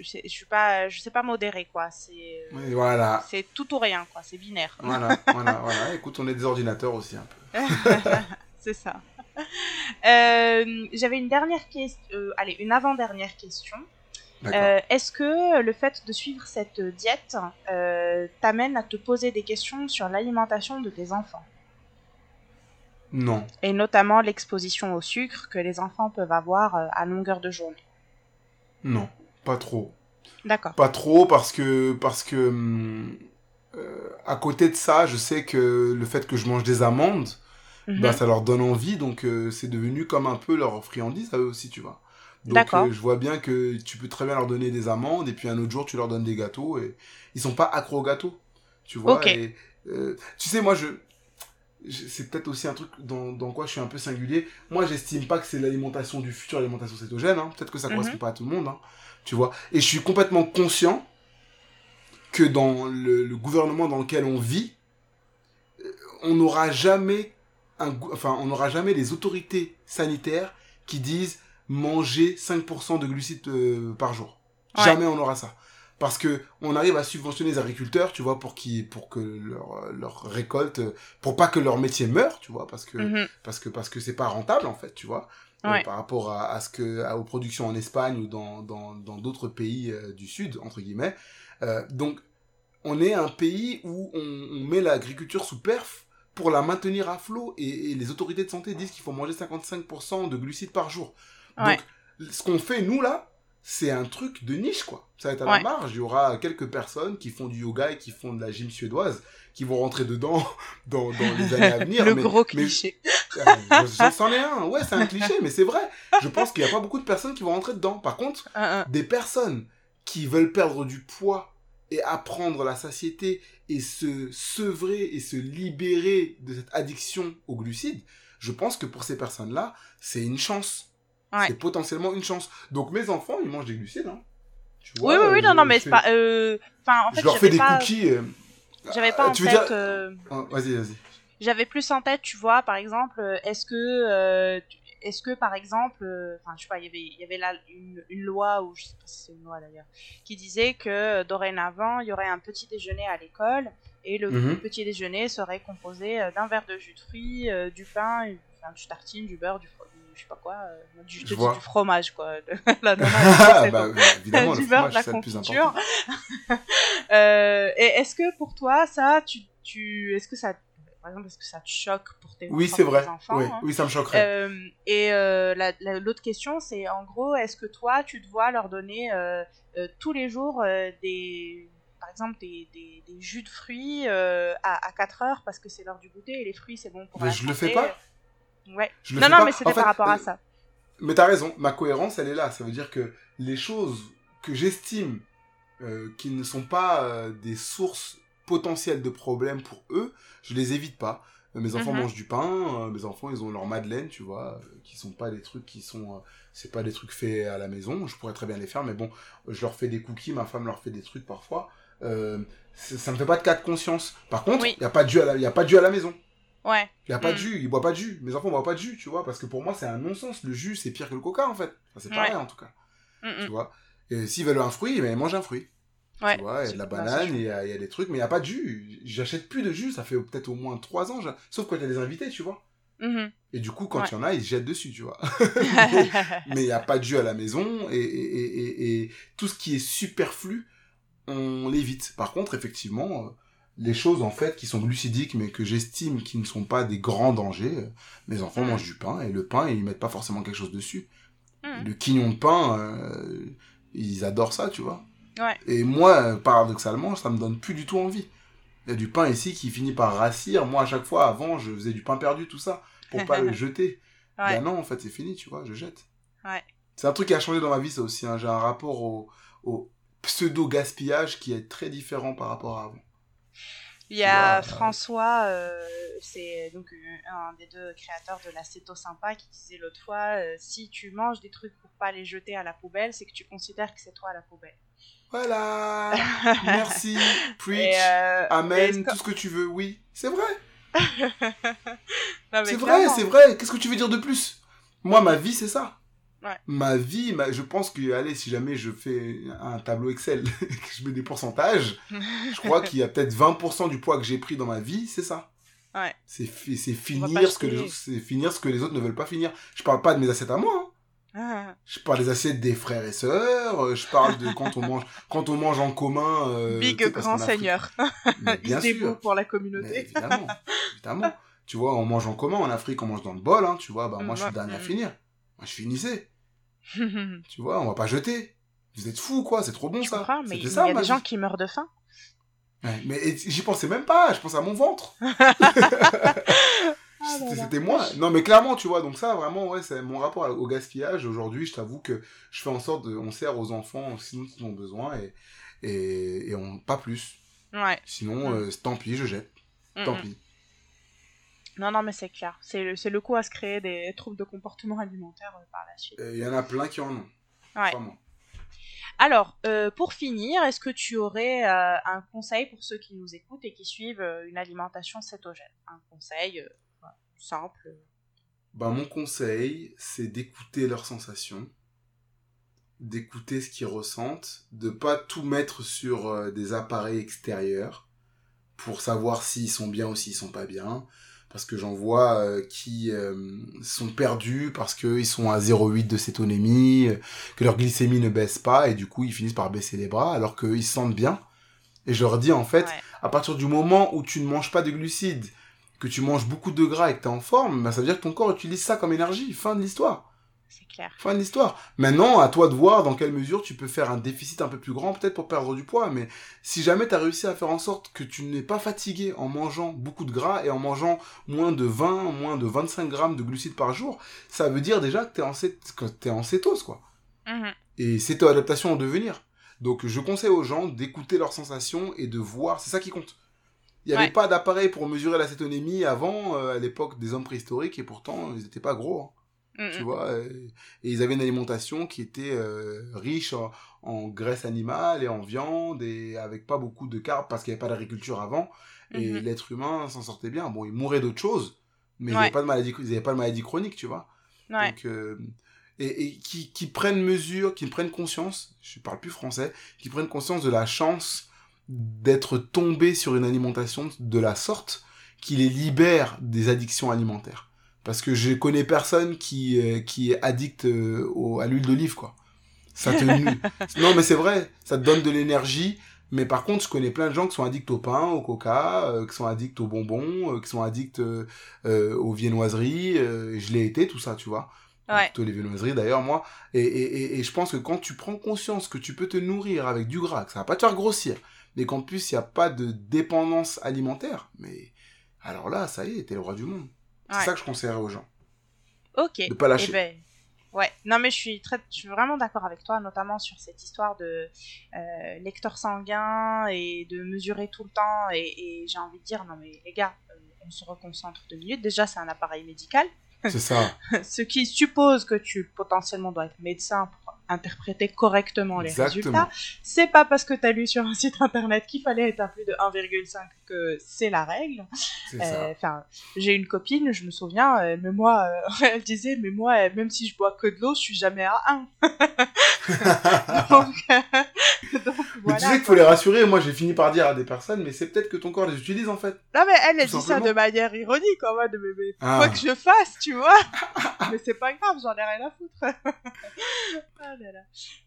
je, je suis pas je sais pas modérer quoi. C'est voilà. c'est tout ou rien quoi. C'est binaire. Voilà [LAUGHS] voilà voilà. Écoute on est des ordinateurs aussi un peu. [LAUGHS] C'est ça [LAUGHS] euh, j'avais une dernière question euh, allez une avant dernière question est-ce que le fait de suivre cette diète t'amène à te poser des questions sur l'alimentation de tes enfants? Non. Et notamment l'exposition au sucre que les enfants peuvent avoir à longueur de journée. Non, pas trop. D'accord. Pas trop parce que parce que hum, euh, à côté de ça, je sais que le fait que je mange des amandes, mhm. bah, ça leur donne envie, donc euh, c'est devenu comme un peu leur friandise à eux aussi, tu vois. Donc euh, je vois bien que tu peux très bien leur donner des amandes et puis un autre jour tu leur donnes des gâteaux et ils sont pas accros aux gâteaux, tu vois. Et, tu sais, moi je c'est peut-être aussi un truc dans, dans, quoi je suis un peu singulier. Moi, j'estime pas que c'est l'alimentation du futur, l'alimentation cétogène. Hein. Peut-être que ça ne correspond mhm. pas à tout le monde, hein. tu vois. Et je suis complètement conscient que dans le, le gouvernement dans lequel on vit, euh, on n'aura jamais, un, enfin, on n'aura jamais les autorités sanitaires qui disent manger 5% de glucides euh, par jour. Jamais on aura ça parce que on arrive à subventionner les agriculteurs, tu vois, pour qui, pour que leur, leur récolte, pour pas que leur métier meure, tu vois, parce que mhm. parce que parce que c'est pas rentable en fait, tu vois, euh, par rapport à, à, ce que aux productions en Espagne ou dans dans dans d'autres pays euh, du sud entre guillemets. Donc on est un pays où on, on met l'agriculture sous perf pour la maintenir à flot et, les autorités de santé disent qu'il faut manger 55% de glucides par jour. Donc ce qu'on fait nous là, c'est un truc de niche, quoi. Ça va être à la marge. Il y aura quelques personnes qui font du yoga et qui font de la gym suédoise qui vont rentrer dedans [LAUGHS] dans, dans les années à [LAUGHS] venir. Le gros cliché. [LAUGHS] Euh, j'en ai un. Ouais, c'est un cliché, mais c'est vrai. Je pense qu'il n'y a pas beaucoup de personnes qui vont rentrer dedans. Par contre, des personnes qui veulent perdre du poids et apprendre la satiété et se sevrer et se libérer de cette addiction aux glucides, je pense que pour ces personnes-là, c'est une chance c'est potentiellement une chance. Donc mes enfants, ils mangent des glucides. Hein. Tu vois, oui, oui, oui, non, non, mais c'est pas. Euh... Enfin, en fait, je leur fais des cookies. Euh, j'avais pas euh, en tête. Dire... Euh, oh, vas-y, vas-y. J'avais plus en tête, tu vois, par exemple, est-ce que, est-ce que, par exemple, enfin, je sais pas, il y avait, il y avait là une, une loi ou je sais pas si c'est une loi d'ailleurs, qui disait que dorénavant, il y aurait un petit déjeuner à l'école et le, mhm. petit déjeuner serait composé d'un verre de jus de fruits, du pain, du tartine, du beurre, du je sais pas quoi, euh, du, du, fromage, quoi. [LAUGHS] la ah, [LAUGHS] bah, évidemment, [LAUGHS] du beurre, de la confiture. euh, et est-ce que pour toi, ça, tu, tu, est-ce que ça, par exemple, est-ce que ça te choque pour tes, oui, c'est vrai. enfants Oui, hein oui, ça me choquerait. Euh, et euh, l'autre question, c'est en gros, est-ce que toi, tu te vois leur donner euh, euh, tous les jours des par exemple des, des, des, jus de fruits à, à 4 heures parce que c'est l'heure du goûter et les fruits c'est bon pour Mais je le fais pas Ouais. non, non, mais c'était par rapport à euh, ça. Mais t'as raison, ma cohérence, elle est là. Ça veut dire que les choses que j'estime euh, qui ne sont pas euh, des sources potentielles de problèmes pour eux, je les évite pas. Mes enfants mhm. mangent du pain, mes enfants ils ont leur madeleine, tu vois, qui sont pas des trucs qui sont, c'est pas des trucs faits à la maison. Je pourrais très bien les faire, mais bon, je leur fais des cookies, ma femme leur fait des trucs parfois. ça me fait pas de cas de conscience. Par contre, il y a pas de jus à la, y a pas de jus à la maison. Ouais. Il y a pas de mm. jus, ils boivent pas de jus. Mes enfants boivent pas de jus, tu vois, parce que pour moi, c'est un non-sens. Le jus, c'est pire que le coca, en fait. c'est pareil, en tout cas. Tu vois. Et s'ils veulent un fruit, mais ils mangent un fruit. Ouais. Tu vois, il y a de la banane, il y, a, des trucs, mais il y a pas de jus. J'achète plus de jus, ça fait peut-être au moins trois ans. Sauf quand il y a des invités, tu vois. Mm-hmm. Et du coup, quand il y en a, ils jettent dessus, tu vois. [LAUGHS] mais il n'y a pas de jus à la maison, et, et, et, et, tout ce qui est superflu, on l'évite. Par contre, effectivement, euh, les choses en fait qui sont glucidiques mais que j'estime qui ne sont pas des grands dangers. Mes enfants mm. mangent du pain et le pain ils mettent pas forcément quelque chose dessus. Mhm. Le quignon de pain, euh, ils adorent ça, tu vois. Ouais. Et moi, paradoxalement, ça me donne plus du tout envie. Il y a du pain ici qui finit par rassir. Moi, à chaque fois, avant, je faisais du pain perdu, tout ça, pour pas le [LAUGHS] jeter. Ouais. Ben non, en fait, c'est fini, tu vois, je jette. Ouais. C'est un truc qui a changé dans ma vie, ça aussi. hein. J'ai un rapport au, au pseudo-gaspillage qui est très différent par rapport à avant. Il y a vois, François, euh, c'est donc euh, un des deux créateurs de la Céto Sympa, qui disait l'autre fois euh, si tu manges des trucs pour pas les jeter à la poubelle, c'est que tu considères que c'est toi à la poubelle. Voilà [LAUGHS] Merci Preach euh, Amen, tout ce que tu veux, oui. C'est vrai [LAUGHS] C'est vrai, c'est vrai. Qu'est-ce que tu veux dire de plus? Moi, ma vie, c'est ça. Ouais. Ma vie, ma- je pense que, allez, si jamais je fais un tableau Excel, [LAUGHS] que je mets des pourcentages, je crois qu'il y a peut-être 20% du poids que j'ai pris dans ma vie, c'est ça. Ouais. C'est fi- finir, ce que les autres, c'est finir ce que les autres ne veulent pas finir. Je parle pas de mes assiettes à moi. hein. Ah, Je parle des assiettes des frères et sœurs. euh, Je parle de quand on mange, [LAUGHS] quand on mange en commun. euh, Big grand seigneur. [LAUGHS] Il bien dévoue sûr. pour la Mais communauté. évidemment, [LAUGHS] évidemment. Tu vois, on mange en commun en Afrique, on mange dans le bol, hein, tu vois. Bah, moi, je suis le dernier à Mm. finir. Moi, je finissais. Tu vois, on va pas jeter. Vous êtes fous, quoi. C'est trop bon, Je ça. comprends, mais il y a des gens qui meurent de faim. Ouais, mais j'y pensais même pas. Je pense à mon ventre. Ah C'était- moi. Non, mais clairement, tu vois. Donc ça, vraiment, ouais, c'est mon rapport au gaspillage. Aujourd'hui, je t'avoue que je fais en sorte de, on sert aux enfants, sinon ils en ont besoin et et, et on pas plus. Ouais. Sinon, Mm. euh, tant pis, je jette. Mm, Tant mm. pis. Non, non, mais c'est clair. C'est le, le coup à se créer des troubles de comportement alimentaire euh, par la suite. Il y en a plein qui en ont. Ouais. Alors, euh, pour finir, est-ce que tu aurais euh, un conseil pour ceux qui nous écoutent et qui suivent euh, une alimentation cétogène? Un conseil euh, simple. Bah, mon conseil, c'est d'écouter leurs sensations, d'écouter ce qu'ils ressentent, de pas tout mettre sur euh, des appareils extérieurs pour savoir s'ils sont bien ou s'ils sont pas bien. Parce que j'en vois euh, qui euh, sont perdus parce qu'ils sont à 0,8 de cétonémie, que leur glycémie ne baisse pas et du coup ils finissent par baisser les bras alors qu'ils se sentent bien. Et je leur dis en fait, Ouais. à partir du moment où tu ne manges pas de glucides, que tu manges beaucoup de gras et que tu es en forme, bah, ça veut dire que ton corps utilise ça comme énergie. Fin de l'histoire. C'est clair. Fin de l'histoire. Maintenant, à toi de voir dans quelle mesure tu peux faire un déficit un peu plus grand, peut-être pour perdre du poids. Mais si jamais tu as réussi à faire en sorte que tu n'es pas fatigué en mangeant beaucoup de gras et en mangeant moins de 20, moins de 25 grammes de glucides par jour, ça veut dire déjà que tu es, en cét- en cétose, quoi. Mhm. Et c'est ton adaptation en devenir. Donc je conseille aux gens d'écouter leurs sensations et de voir, c'est ça qui compte. Il n'y avait Ouais. pas d'appareil pour mesurer la cétonémie avant, euh, à l'époque des hommes préhistoriques, et pourtant ils n'étaient pas gros. hein Mhm. tu vois euh, et ils avaient une alimentation qui était euh, riche en, en graisse animale et en viande et avec pas beaucoup de carbs parce qu'il n'y avait pas d'agriculture avant et Mhm. l'être humain s'en sortait bien bon ils mouraient d'autres choses mais ils n'avaient pas de maladie ils avaient pas de maladie chronique tu vois Ouais. donc euh, et, et qui, qui prennent mesure qui prennent conscience je parle plus français qui prennent conscience de la chance d'être tombé sur une alimentation de la sorte qui les libère des addictions alimentaires parce que je connais personne qui, euh, qui est addict euh, au- à l'huile d'olive, quoi. Ça te [LAUGHS] non, mais c'est vrai, ça te donne de l'énergie. Mais par contre, je connais plein de gens qui sont addicts au pain, au coca, euh, qui sont addicts aux bonbons, qui sont addicts aux viennoiseries. je l'ai été, tout ça, tu vois. Ouais. Plutôt les viennoiseries, d'ailleurs, moi. Et, et, et, et je pense que quand tu prends conscience que tu peux te nourrir avec du gras, que ça va pas te faire grossir, mais qu'en plus, il n'y a pas de dépendance alimentaire, mais alors là, ça y est, t'es le roi du monde. C'est Ouais. ça que je conseillerais aux gens. Ok. De pas lâcher. Eh ben, ouais. Non, mais je suis très, je suis vraiment d'accord avec toi, notamment sur cette histoire de euh, lecteur sanguin et de mesurer tout le temps. Et, et j'ai envie de dire, non mais les gars, euh, on se reconcentre deux minutes. Déjà, c'est un appareil médical, C'est ça. [LAUGHS] ce qui suppose que tu potentiellement dois être médecin pour interpréter correctement les Exactement. résultats. C'est pas parce que tu as lu sur un site internet qu'il fallait être à plus de 1,5 que c'est la règle. Euh. Enfin, j'ai une copine, je me souviens, euh, mais moi, euh, [LAUGHS] elle disait, mais moi, même si je bois que de l'eau, je suis jamais à 1. [LAUGHS] donc, [LAUGHS] voilà. tu sais qu'il faut quoi. les rassurer. Moi, j'ai fini par dire à des personnes, mais c'est peut-être que ton corps les utilise en fait. Non, mais elle, elle dit ça de manière ironique, en mode, mais, mais Ah. quoi que je fasse, tu vois. [LAUGHS] mais c'est pas grave, j'en ai rien à foutre. [LAUGHS] ah là là.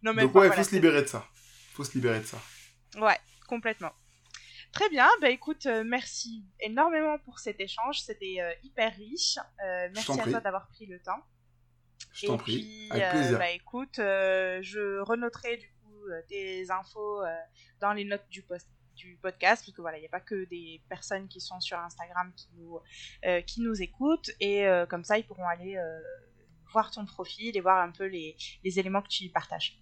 Non, mais Donc enfin, ouais, il voilà, faut se libérer de ça. faut se libérer de ça. Ouais, complètement. Très bien, bah écoute, euh, merci énormément pour cet échange, c'était euh, hyper riche. Euh, merci à prie. toi d'avoir pris le temps. Je t'en prie, avec plaisir. Bah écoute, je renoterai du des infos dans les notes du post du podcast, parce que voilà, il n'y a pas que des personnes qui sont sur Instagram qui nous, euh, qui nous écoutent, et euh, comme ça, ils pourront aller euh, voir ton profil et voir un peu les, les éléments que tu y partages.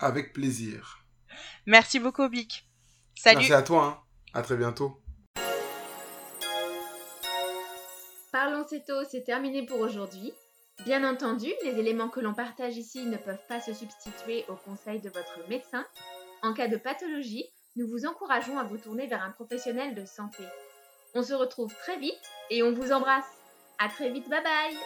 Avec plaisir. Merci beaucoup, Bic. Salut. Merci à toi. Hein. À très bientôt. Parlons Céto, c'est terminé pour aujourd'hui. Bien entendu, les éléments que l'on partage ici ne peuvent pas se substituer aux conseils de votre médecin. En cas de pathologie, nous vous encourageons à vous tourner vers un professionnel de santé. On se retrouve très vite et on vous embrasse. À très vite, bye bye